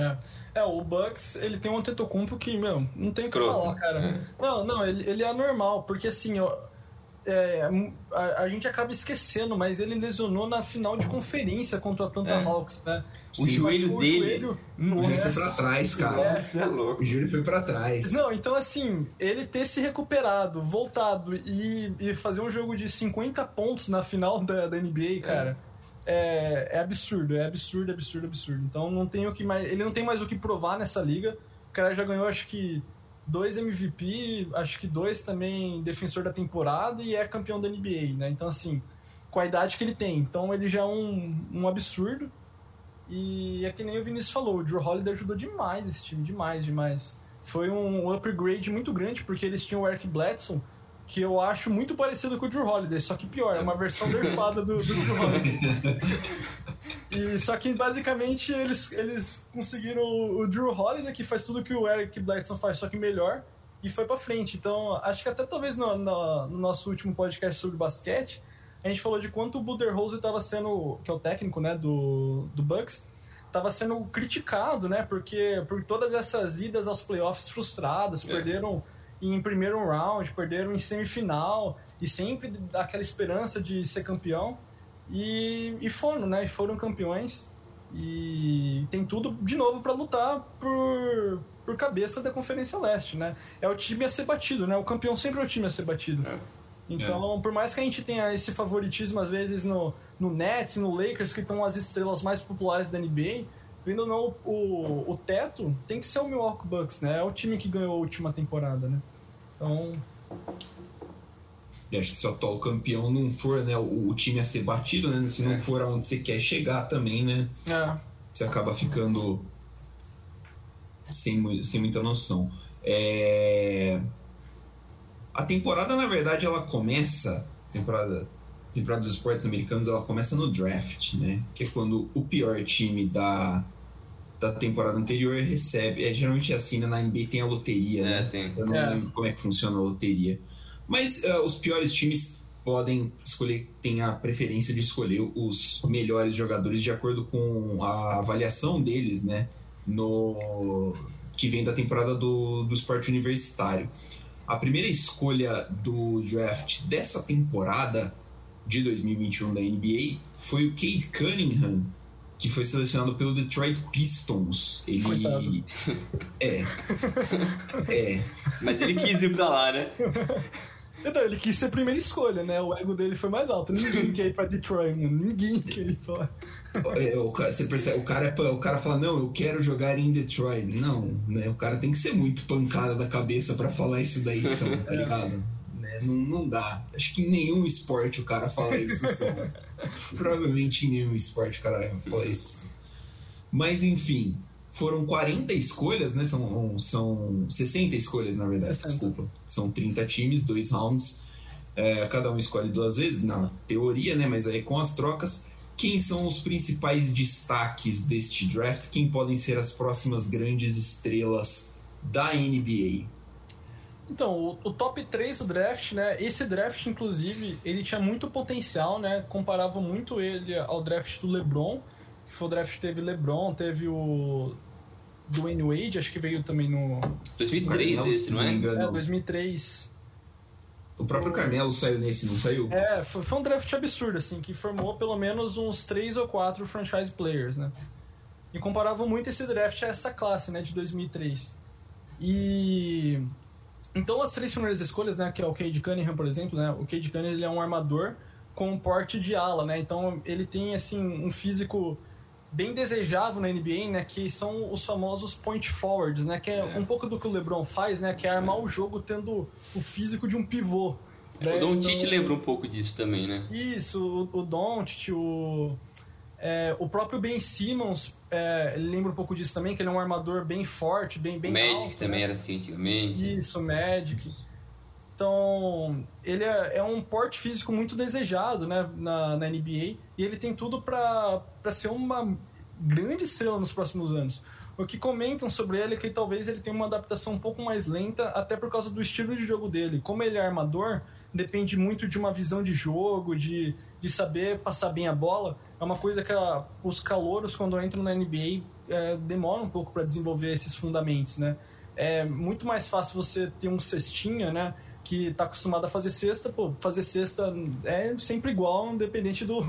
É. É, o Bucks, ele tem um Antetokounmpo que, meu, não tem o que falar, cara. É. Não, não, ele, ele é anormal, porque assim, eu, é, a, a, gente acaba esquecendo, mas ele lesionou na final de conferência contra o Atlanta é. Hawks, né? O Sim, joelho dele. Joelho, o joelho foi pra trás, cara. É. Isso é louco. O joelho foi pra trás. Não, então assim, ele ter se recuperado, voltado e, e fazer um jogo de 50 pontos na final da, da NBA, é. cara. É. é, absurdo, é absurdo, absurdo, absurdo. Então não tem o que mais. Ele não tem mais o que provar nessa liga. O cara já ganhou, acho que dois MVP, acho que dois também defensor da temporada e é campeão da NBA, né? Então, assim, com a idade que ele tem. Então, ele já é um, um absurdo. E é que nem o Vinícius falou, o Drew Holiday ajudou demais esse time, demais, demais. Foi um upgrade muito grande, porque eles tinham o Eric Bledsoe, que eu acho muito parecido com o Drew Holiday, só que pior, é uma versão nerfada do, do Drew Holiday. e, só que basicamente eles, eles conseguiram o Drew Holiday, que faz tudo que o Eric Bledson faz, só que melhor, e foi pra frente. Então, acho que até talvez no, no, no nosso último podcast sobre basquete, a gente falou de quanto o Budenholzer estava sendo, que é o técnico né, do, do Bucks, estava sendo criticado, né? Porque por todas essas idas aos playoffs frustradas, é. perderam em primeiro round, perderam em semifinal e sempre aquela esperança de ser campeão. E, e foram, né? E foram campeões. E tem tudo de novo para lutar por, por cabeça da Conferência Leste, né? É o time a ser batido, né? O campeão sempre é o time a ser batido. É. Então, é. por mais que a gente tenha esse favoritismo, às vezes, no, no Nets, no Lakers, que estão as estrelas mais populares da NBA, vendo ou não, o, o teto tem que ser o Milwaukee Bucks, né? É o time que ganhou a última temporada, né? Então... E acho que se o atual campeão não for né, o, o time a ser batido, né? Se não é. for aonde você quer chegar também, né? É. Você acaba ficando sem, sem muita noção. É... A temporada, na verdade, ela começa. Temporada, temporada dos esportes americanos, ela começa no draft, né? Que é quando o pior time da, da temporada anterior recebe. É, geralmente é assim, né? na NBA tem a loteria, é, né? Tem. Eu não é. lembro como é que funciona a loteria. Mas uh, os piores times podem escolher, tem a preferência de escolher os melhores jogadores de acordo com a avaliação deles, né? No que vem da temporada do, do esporte universitário. A primeira escolha do draft dessa temporada de 2021 da NBA foi o Kate Cunningham, que foi selecionado pelo Detroit Pistons. Ele. Coitado. É. é. Mas ele quis ir pra lá, né? Então, ele quis ser a primeira escolha, né? O ego dele foi mais alto. Ninguém quer ir pra Detroit, mano. Ninguém quer ir pra lá. É, o, você percebe, o cara, é, o cara fala, não, eu quero jogar em Detroit. Não, né? O cara tem que ser muito pancada da cabeça para falar isso daí, são, tá ligado? Não, não dá. Acho que em nenhum esporte o cara fala isso. São. Provavelmente em nenhum esporte o cara fala isso. Mas enfim, foram 40 escolhas, né? São, são 60 escolhas, na verdade, 60. desculpa. São 30 times, dois rounds. É, cada um escolhe duas vezes, na teoria, né? Mas aí com as trocas quem são os principais destaques deste draft? Quem podem ser as próximas grandes estrelas da NBA? Então, o, o, top 3 do draft, né? Esse draft, inclusive, ele tinha muito potencial, né? Comparava muito ele ao draft do LeBron, que foi o draft que teve LeBron, teve o Dwayne Wade, acho que veio também no 2003 esse, não é? É, 2003. O próprio Carmelo saiu nesse, não saiu? É, foi, foi, um draft absurdo, assim, que formou pelo menos uns três ou quatro franchise players, né? E comparava muito esse draft a essa classe, né, de 2003. E... Então as três primeiras escolhas, né, que é o Cade Cunningham, por exemplo, né? O Cade Cunningham ele é um armador com um porte de ala, né? Então ele tem, assim, um físico bem desejável na NBA, né, que são os famosos point forwards, né, que é, é, um pouco do que o LeBron faz, né, que é armar o jogo tendo o físico de um pivô. É, né? O Doncic então, lembra um pouco disso também, né? Isso, o, o Doncic, o é, o próprio Ben Simmons é, lembra um pouco disso também, que ele é um armador bem forte, bem bem Magic alto, também né? era assim antigamente. Isso, Magic. Então, ele é, é, um porte físico muito desejado né, na, na NBA e ele tem tudo para ser uma grande estrela nos próximos anos. O que comentam sobre ele é que talvez ele tenha uma adaptação um pouco mais lenta, até por causa do estilo de jogo dele. Como ele é armador, depende muito de uma visão de jogo, de, de saber passar bem a bola. É uma coisa que a, os calouros, quando entram na NBA, é, demoram um pouco para desenvolver esses fundamentos, né? É muito mais fácil você ter um cestinha, né? que está acostumado a fazer cesta, pô, fazer cesta é sempre igual, independente do,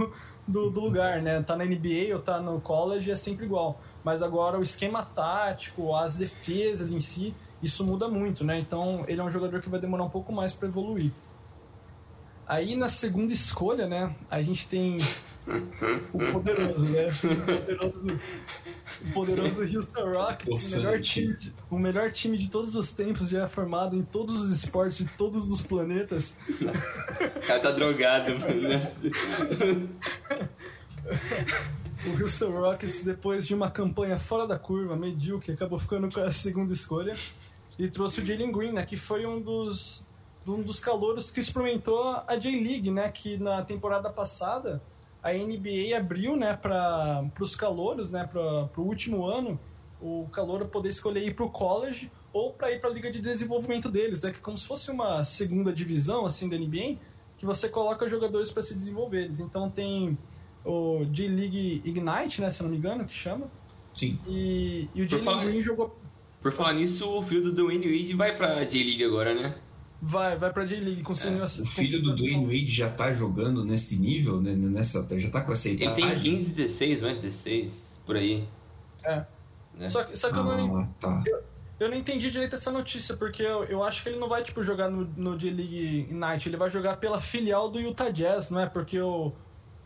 do, do, lugar, né? Tá na NBA ou tá no college é sempre igual. Mas agora o esquema tático, as defesas em si, isso muda muito, né? Então ele é um jogador que vai demorar um pouco mais para evoluir. Aí na segunda escolha, né, a gente tem o poderoso, né? O poderoso, o poderoso Houston Rockets, o melhor, time de, o melhor time de todos os tempos, já formado em todos os esportes de todos os planetas. O cara tá drogado, mano. o Houston Rockets, depois de uma campanha fora da curva, medíocre, acabou ficando com a segunda escolha. E trouxe o Jalen Green, né, que foi um dos um dos calouros que experimentou a J-League, né? Que na temporada passada a NBA abriu, né, para os calouros, né, para o último ano, o calouro poder escolher ir para o college ou para ir para a liga de desenvolvimento deles, né, que é como se fosse uma segunda divisão assim da NBA, que você coloca jogadores para se desenvolver. Eles. Então tem o J-League Ignite, né, se não me engano, que chama. Sim. E, e o Jalen Green jogou. Por falar nisso, o filho do Dwayne Wade vai para J-League agora, né? Vai, vai pra J-League, conseguiu é, O filho do Dwayne Wade já tá jogando nesse nível, né? Nessa, já tá com essa idade. Ele tem 15, 16, não é? 16, por aí. É. Né? Só, que, só que ah, eu, não, tá. eu, Eu não entendi direito essa notícia, porque eu, eu acho que ele não vai, tipo, jogar no, no D-League Night, ele vai jogar pela filial do Utah Jazz, não é? Porque o,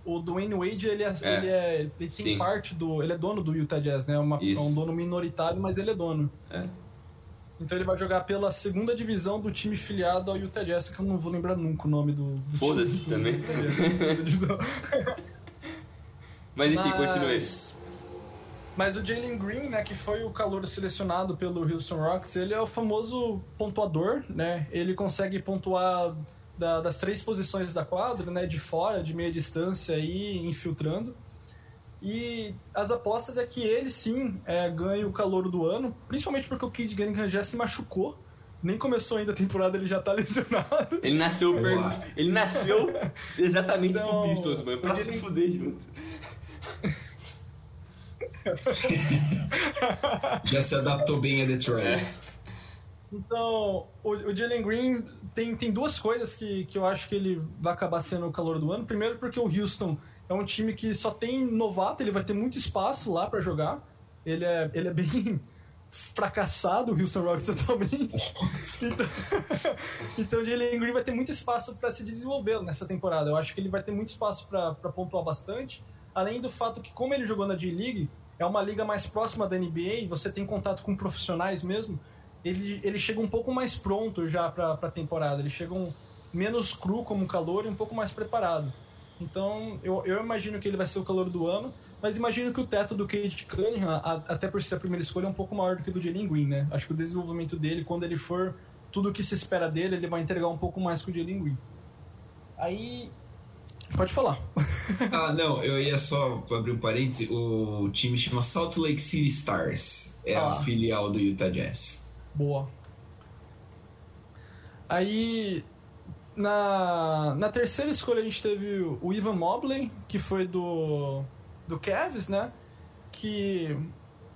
o Dwayne Wade, ele, é, é. ele, é, ele tem Sim. parte do... Ele é dono do Utah Jazz, né? Uma, é um dono minoritário, mas ele é dono. É. Então ele vai jogar pela segunda divisão do time filiado ao Utah Jazz, que eu não vou lembrar nunca o nome do. do Foda-se também. mas enfim, mas... continue. Mas o Jalen Green, né, que foi o calor selecionado pelo Houston Rockets, ele é o famoso pontuador, né? Ele consegue pontuar da, das três posições da quadra, né, de fora, de meia distância e infiltrando. E as apostas é que ele sim é, ganha o calor do ano, principalmente porque o Kid Cunningham já se machucou. Nem começou ainda a temporada, ele já tá lesionado. Ele nasceu, per... ele nasceu exatamente então, pro Pistons, mano, pra se fuder junto. Já se adaptou bem a Detroit. É. Então, o, o Jalen Green tem, tem duas coisas que, que eu acho que ele vai acabar sendo o calor do ano. Primeiro, porque o Houston é um time que só tem novato, ele vai ter muito espaço lá para jogar. Ele é, ele é bem fracassado, o Houston Rockets atualmente. então, então o Jalen Green vai ter muito espaço para se desenvolver nessa temporada. Eu acho que ele vai ter muito espaço para pontuar bastante. Além do fato que, como ele jogou na G-League, é uma liga mais próxima da NBA você tem contato com profissionais mesmo, ele, ele chega um pouco mais pronto já para a temporada. Ele chega um, menos cru como calor e um pouco mais preparado. Então, eu, eu imagino que ele vai ser o calor do ano, mas imagino que o teto do Cade Cunningham, a, até por ser a primeira escolha, é um pouco maior do que o do Jalen Green, né? Acho que o desenvolvimento dele, quando ele for tudo o que se espera dele, ele vai entregar um pouco mais que o Jalen Green. Aí, Pode falar. ah, não, eu ia só abrir um parêntese. O time chama Salt Lake City Stars. É ah. a filial do Utah Jazz. Boa. Aí, na, na terceira escolha, a gente teve o Ivan Mobley, que foi do, do Cavs, né? Que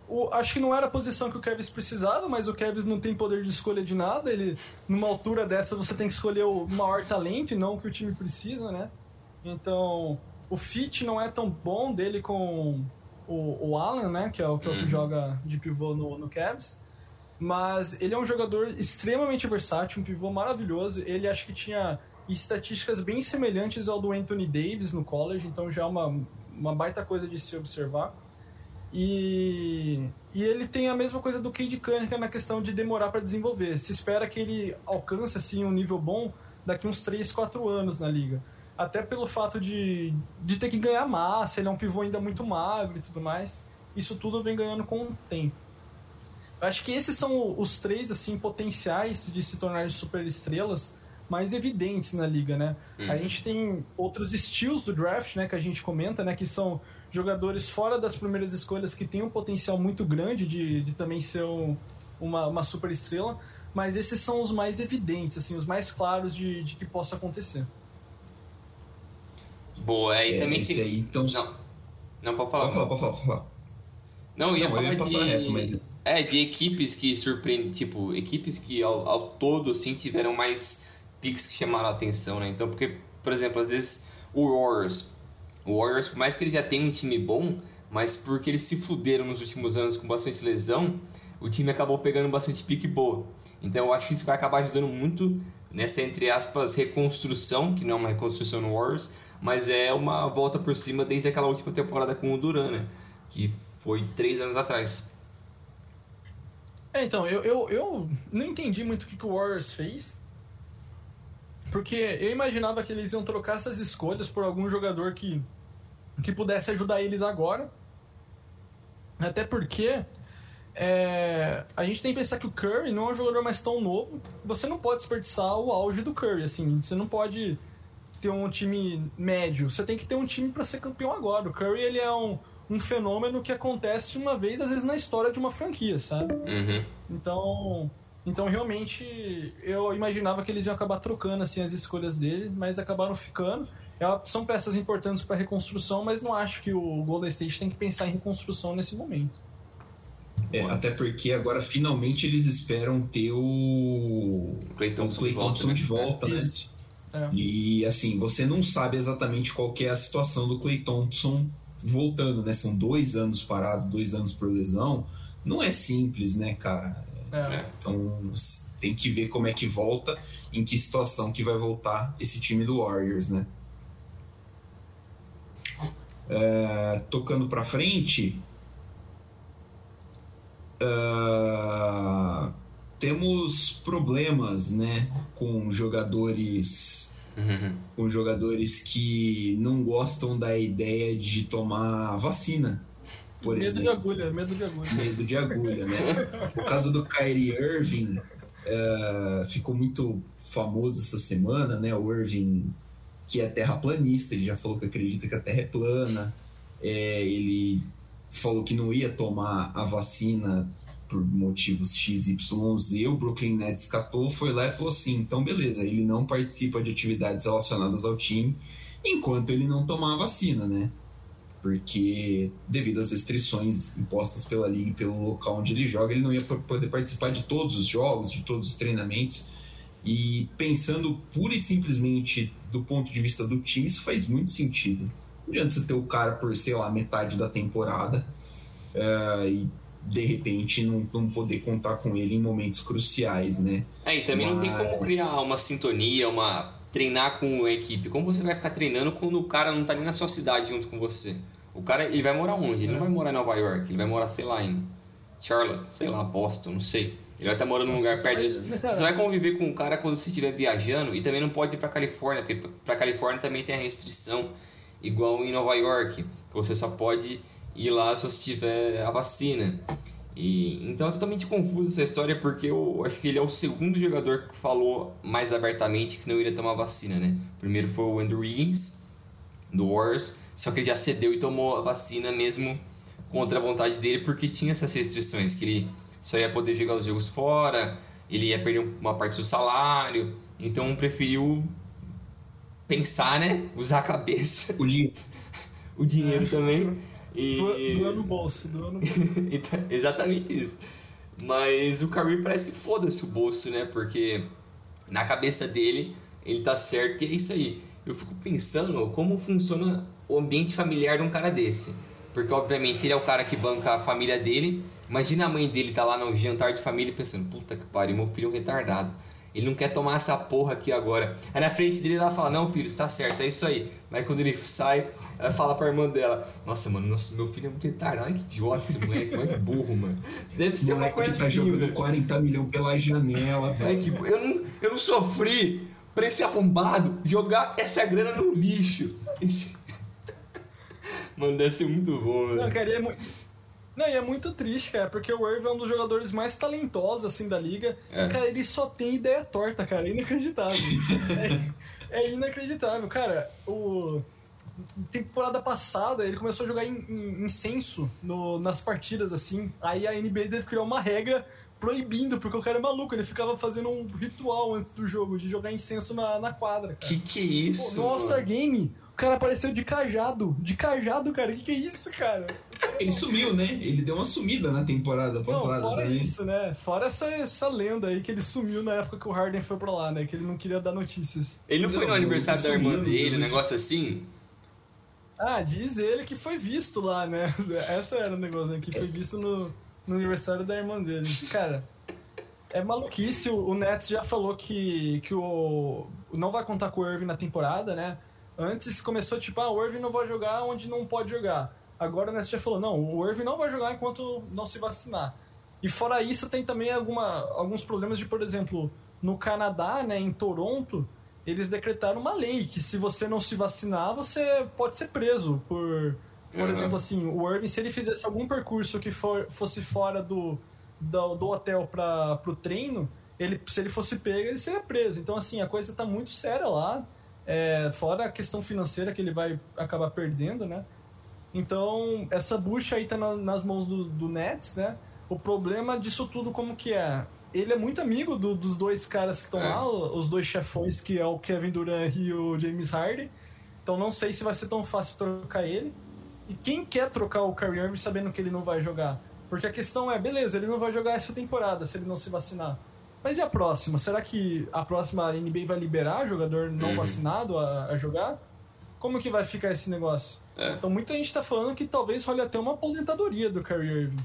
o, acho que não era a posição que o Kevs precisava, mas o Kevs não tem poder de escolha de nada. Ele, numa altura dessa, você tem que escolher o maior talento e não o que o time precisa, né? Então, o fit não é tão bom dele com o, o Allen, né? Que é o que, é o que uhum. joga de pivô no, no Cavs. Mas ele é um jogador extremamente versátil, um pivô maravilhoso. Ele acho que tinha estatísticas bem semelhantes ao do Anthony Davis no college, então já é uma, uma baita coisa de se observar. E, e ele tem a mesma coisa do Cade Cunningham na questão de demorar para desenvolver. Se espera que ele alcance assim um nível bom daqui uns 3, 4 anos na liga até pelo fato de, de ter que ganhar massa, ele é um pivô ainda muito magro e tudo mais. Isso tudo vem ganhando com o tempo. Eu acho que esses são os três assim potenciais de se tornarem super estrelas mais evidentes na liga, né? Uhum. A gente tem outros estilos do draft, né, que a gente comenta, né, que são jogadores fora das primeiras escolhas que têm um potencial muito grande de, de também ser um, uma, uma super estrela, mas esses são os mais evidentes, assim, os mais claros de, de que possa acontecer. Boa, aí é, também tem. Aí, então... Não, não pode falar. Pode falar, pode falar, pode falar. Não, ia não, falar eu ia passar de... reto, mas. É, de equipes que surpreendem, tipo, equipes que ao, ao todo, assim, tiveram mais picks que chamaram a atenção, né? Então, porque, por exemplo, às vezes o Warriors, o Warriors, por mais que ele já tenha um time bom, mas porque eles se fuderam nos últimos anos com bastante lesão, o time acabou pegando bastante pique boa. Então eu acho que isso vai acabar ajudando muito nessa, entre aspas, reconstrução, que não é uma reconstrução no Warriors, mas é uma volta por cima desde aquela última temporada com o Duran, né? Que foi três anos atrás. É, então, eu, eu, eu não entendi muito o que, que o Warriors fez. Porque eu imaginava que eles iam trocar essas escolhas por algum jogador que, que pudesse ajudar eles agora. Até porque é, a gente tem que pensar que o Curry não é um jogador mais tão novo. Você não pode desperdiçar o auge do Curry, assim. Você não pode ter um time médio, você tem que ter um time para ser campeão agora. O Curry ele é um, um fenômeno que acontece uma vez, às vezes, na história de uma franquia, sabe? Uhum. Então, então, realmente, eu imaginava que eles iam acabar trocando assim, as escolhas dele, mas acabaram ficando. É, são peças importantes para reconstrução, mas não acho que o Golden State tem que pensar em reconstrução nesse momento. É, até porque agora finalmente eles esperam ter o Clay Thompson, Clay Thompson de volta, né? De volta, né? É. E assim, você não sabe exatamente qual é a situação do Clay Thompson voltando, né? São dois anos parado, dois anos por lesão. Não é simples, né, cara? É. Então tem que ver como é que volta, em que situação que vai voltar esse time do Warriors, né? É, tocando para frente, uh, temos problemas, né, com jogadores uhum. com jogadores que não gostam da ideia de tomar vacina. Por medo exemplo. de agulha, medo de agulha. Medo de agulha, né? O caso do Kyrie Irving uh, ficou muito famoso essa semana, né? O Irving, que é terraplanista, ele já falou que acredita que a Terra é plana. É, ele falou que não ia tomar a vacina por motivos XYZ, o Brooklyn Nets catou, foi lá e falou assim: então beleza, ele não participa de atividades relacionadas ao time enquanto ele não tomar a vacina, né? Porque, devido às restrições impostas pela liga e pelo local onde ele joga, ele não ia poder participar de todos os jogos, de todos os treinamentos. E pensando pura e simplesmente do ponto de vista do time, isso faz muito sentido. Não adianta você ter o cara por, sei lá, metade da temporada uh, e de repente não, não poder contar com ele em momentos cruciais, né? É, e também Mas... não tem como criar uma sintonia, uma treinar com a equipe. Como você vai ficar treinando quando o cara não tá nem na sua cidade junto com você? O cara, ele vai morar onde? Ele não vai morar em Nova York, ele vai morar, sei lá, em Charlotte, sei lá, Boston, não sei. Ele vai estar tá morando num lugar perto disso. Você vai conviver com o cara quando você estiver viajando e também não pode ir para Califórnia, porque para Califórnia também tem a restrição igual em Nova York, que você só pode ir lá se você tiver a vacina. E, então é totalmente confuso essa história porque eu acho que ele é o segundo jogador que falou mais abertamente que não iria tomar vacina, né? primeiro foi o Andrew Wiggins, do Warriors, só que ele já cedeu e tomou a vacina mesmo contra a vontade dele porque tinha essas restrições, que ele só ia poder jogar os jogos fora, ele ia perder uma parte do salário, então preferiu pensar, né? Usar a cabeça. O dinheiro. o dinheiro também. E... Doando no bolso, doando no bolso. Então, exatamente isso. Mas o Kyrie parece que foda-se o bolso, né? Porque na cabeça dele, ele tá certo e é isso aí. Eu fico pensando como funciona o ambiente familiar de um cara desse. Porque, obviamente, ele é o cara que banca a família dele. Imagina a mãe dele tá lá no jantar de família pensando: puta que pariu, meu filho é um retardado. Ele não quer tomar essa porra aqui agora. Aí na frente dele ela fala, não, filho, está certo, é isso aí. Mas quando ele sai, ela fala pra irmã dela, nossa, mano, nossa, meu filho é muito retardado. Ai, que idiota esse moleque, moleque burro, mano. Deve ser moleque uma coisa que tá assim, jogando velho. 40 milhões pela janela, velho. que, eu, não, eu não sofri pra esse arrombado jogar essa grana no lixo. Esse... Mano, deve ser muito bom, velho. Não, cara, é muito não, e é muito triste, cara, porque o Irving é um dos jogadores mais talentosos, assim, da liga. É. E, cara, ele só tem ideia torta, cara. É inacreditável. é, é, inacreditável. Cara, o... Temporada passada, ele começou a jogar em, em incenso no, nas partidas, assim. Aí a NBA teve que criar uma regra proibindo, porque o cara é maluco, ele ficava fazendo um ritual antes do jogo, de jogar incenso na, na quadra. Cara. Que que é isso? Pô, no All-Star Game, cara apareceu de cajado. De cajado, cara. O que, que é isso, cara? Ele sumiu, né? Ele deu uma sumida na temporada passada. Não, fora também. isso, né? Fora essa, essa lenda aí que ele sumiu na época que o Harden foi pra lá, né? Que ele não queria dar notícias. Ele não, não foi no aniversário da irmã dele, um negócio assim? Ah, diz ele que foi visto lá, né? Essa era o negócio, né? Que foi visto no, no aniversário da irmã dele. Cara, é maluquice. O Nets já falou que, que o não vai contar com o Irving na temporada, né? Antes começou tipo, ah, o Irving não vai jogar onde não pode jogar. Agora o Nets já falou, não, o Irving não vai jogar enquanto não se vacinar. E fora isso, tem também alguma, alguns problemas de, por exemplo, no Canadá, né, em Toronto, eles decretaram uma lei que se você não se vacinar, você pode ser preso por... Por uhum. exemplo, assim, o Irving, se ele fizesse algum percurso que for, fosse fora do, do, do hotel para o treino, ele, se ele fosse pego, ele seria preso. Então, assim, a coisa está muito séria lá. É, fora a questão financeira que ele vai acabar perdendo, né? Então, essa bucha aí tá na, nas mãos do, do Nets, né? O problema disso tudo como que é? Ele é muito amigo do, dos dois caras que estão é. lá, os dois chefões, que é o Kevin Durant e o James Harden. Então, não sei se vai ser tão fácil trocar ele. E quem quer trocar o Kyrie Irving sabendo que ele não vai jogar? Porque a questão é, beleza, ele não vai jogar essa temporada se ele não se vacinar. Mas e a próxima? Será que a próxima NBA vai liberar jogador não uhum. vacinado a, a, jogar? Como que vai ficar esse negócio? É. Então muita gente está falando que talvez role até uma aposentadoria do Kyrie Irving.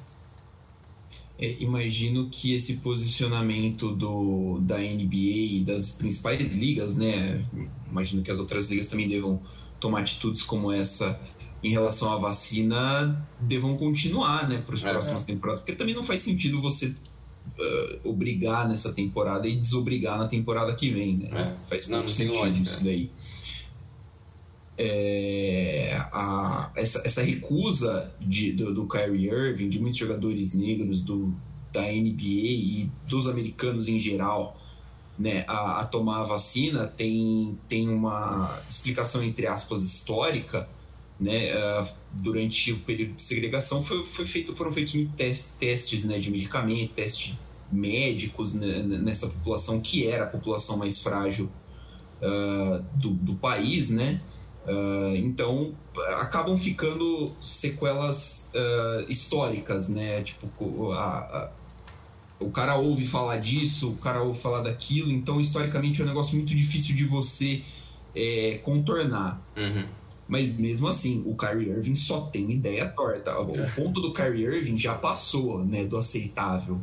é, imagino que esse posicionamento do, da NBA e das principais ligas, né? Imagino que as outras ligas também devam tomar atitudes como essa em relação à vacina devam continuar, né, para as é, próximas é. temporadas, porque também não faz sentido você uh, obrigar nessa temporada e desobrigar na temporada que vem, né? É. Faz não, não sentido lógica, isso daí. É, a, essa, essa recusa de, do, do Kyrie Irving, de muitos jogadores negros do, da NBA e dos americanos em geral, né, a, a, tomar a vacina tem, tem uma explicação, entre aspas, histórica. Né, durante o período de segregação foi, foi feito, foram feitos muitos testes né, de medicamento, testes médicos né, nessa população que era a população mais frágil uh, do, do país, né? Uh, então acabam ficando sequelas uh, históricas, né? Tipo, a, a, o cara ouve falar disso, o cara ouve falar daquilo, então historicamente é um negócio muito difícil de você é, contornar. Uhum. Mas mesmo assim, o Kyrie Irving só tem ideia torta. O é. ponto do Kyrie Irving já passou, né, do aceitável.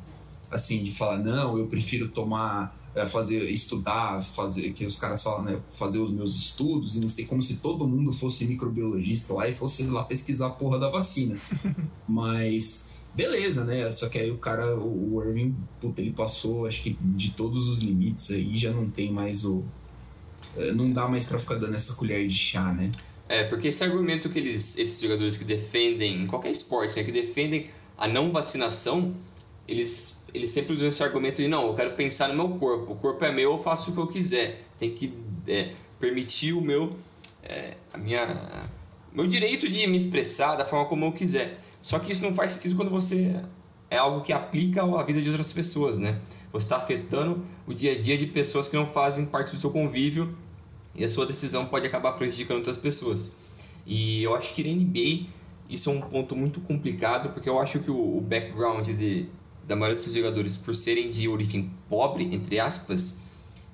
Assim, de falar, não, eu prefiro tomar é, fazer estudar, fazer que os caras falam, né, fazer os meus estudos e não sei como se todo mundo fosse microbiologista lá e fosse lá pesquisar a porra da vacina. Mas beleza, né? Só que aí o cara, o Irving, puta, ele passou, acho que de todos os limites aí já não tem mais o é, não dá mais para ficar dando essa colher de chá, né? É, porque esse argumento que eles, esses jogadores que defendem, em qualquer esporte, né, que defendem a não vacinação, eles ele sempre usa esse argumento de não, eu quero pensar no meu corpo, o corpo é meu, eu faço o que eu quiser, tem que é, permitir o meu, é, a minha, meu direito de me expressar da forma como eu quiser. Só que isso não faz sentido quando você é algo que aplica à vida de outras pessoas, né? Você está afetando o dia a dia de pessoas que não fazem parte do seu convívio e a sua decisão pode acabar prejudicando outras pessoas. E eu acho que na NBA isso é um ponto muito complicado, porque eu acho que o background de, da maioria desses jogadores por serem de origem pobre, entre aspas,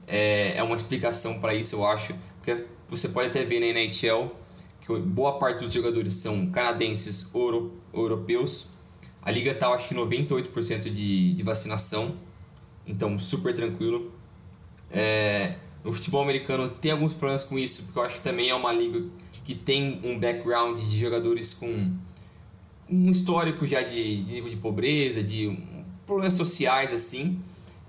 é, é uma explicação para isso, eu acho. Porque você pode até ver na NHL que boa parte dos jogadores são canadenses ou euro, europeus. A liga está, acho que 98% de, de vacinação, então super tranquilo. É, no futebol americano tem alguns problemas com isso, porque eu acho que também é uma liga que tem um background de jogadores com um histórico já de, de nível de pobreza, de problemas sociais assim.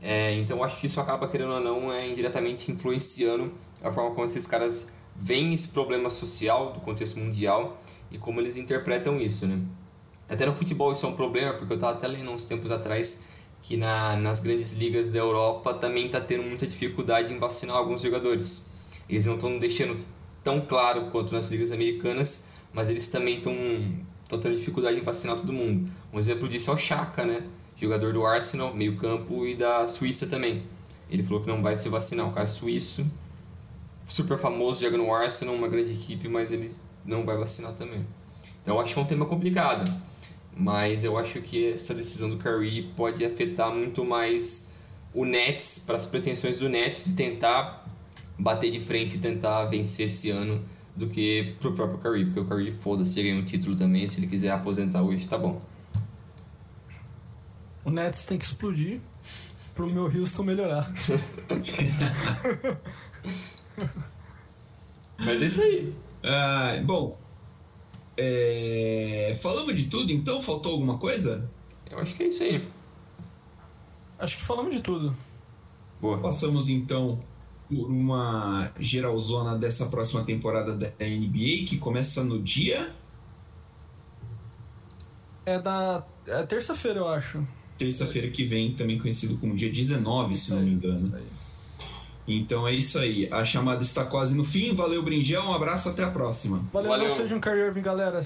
É, então acho que isso acaba, querendo ou não, é, indiretamente influenciando a forma como esses caras veem esse problema social do contexto mundial e como eles interpretam isso, né? Até no futebol isso é um problema, porque eu estava até lendo uns tempos atrás que na, nas grandes ligas da Europa também está tendo muita dificuldade em vacinar alguns jogadores. Eles não estão deixando tão claro quanto nas ligas americanas, mas eles também estão tendo dificuldade em vacinar todo mundo. Um exemplo disso é o Chaka, né? jogador do Arsenal, meio campo, e da Suíça também. Ele falou que não vai se vacinar, um cara suíço, super famoso, joga no Arsenal, uma grande equipe, mas ele não vai vacinar também. Então eu acho que é um tema complicado, mas eu acho que essa decisão do Curry pode afetar muito mais o Nets, para as pretensões do Nets de tentar bater de frente e tentar vencer esse ano do que pro próprio Curry, porque o Curry foda-se, ganha um título também, se ele quiser aposentar hoje, tá bom. O Nets tem que explodir pro meu Houston melhorar. Mas é isso aí. Ah, bom, é... falamos de tudo, então faltou alguma coisa? Eu acho que é isso aí. Acho que falamos de tudo. Boa. Passamos então por uma geralzona dessa próxima temporada da NBA que começa no dia. É da. É terça-feira, eu acho terça-feira que vem, também conhecido como dia 19, se não me engano. Então é isso aí. A chamada está quase no fim. Valeu, Brinjel. Um abraço, até a próxima. Valeu, Valeu. não seja um Irving, galera.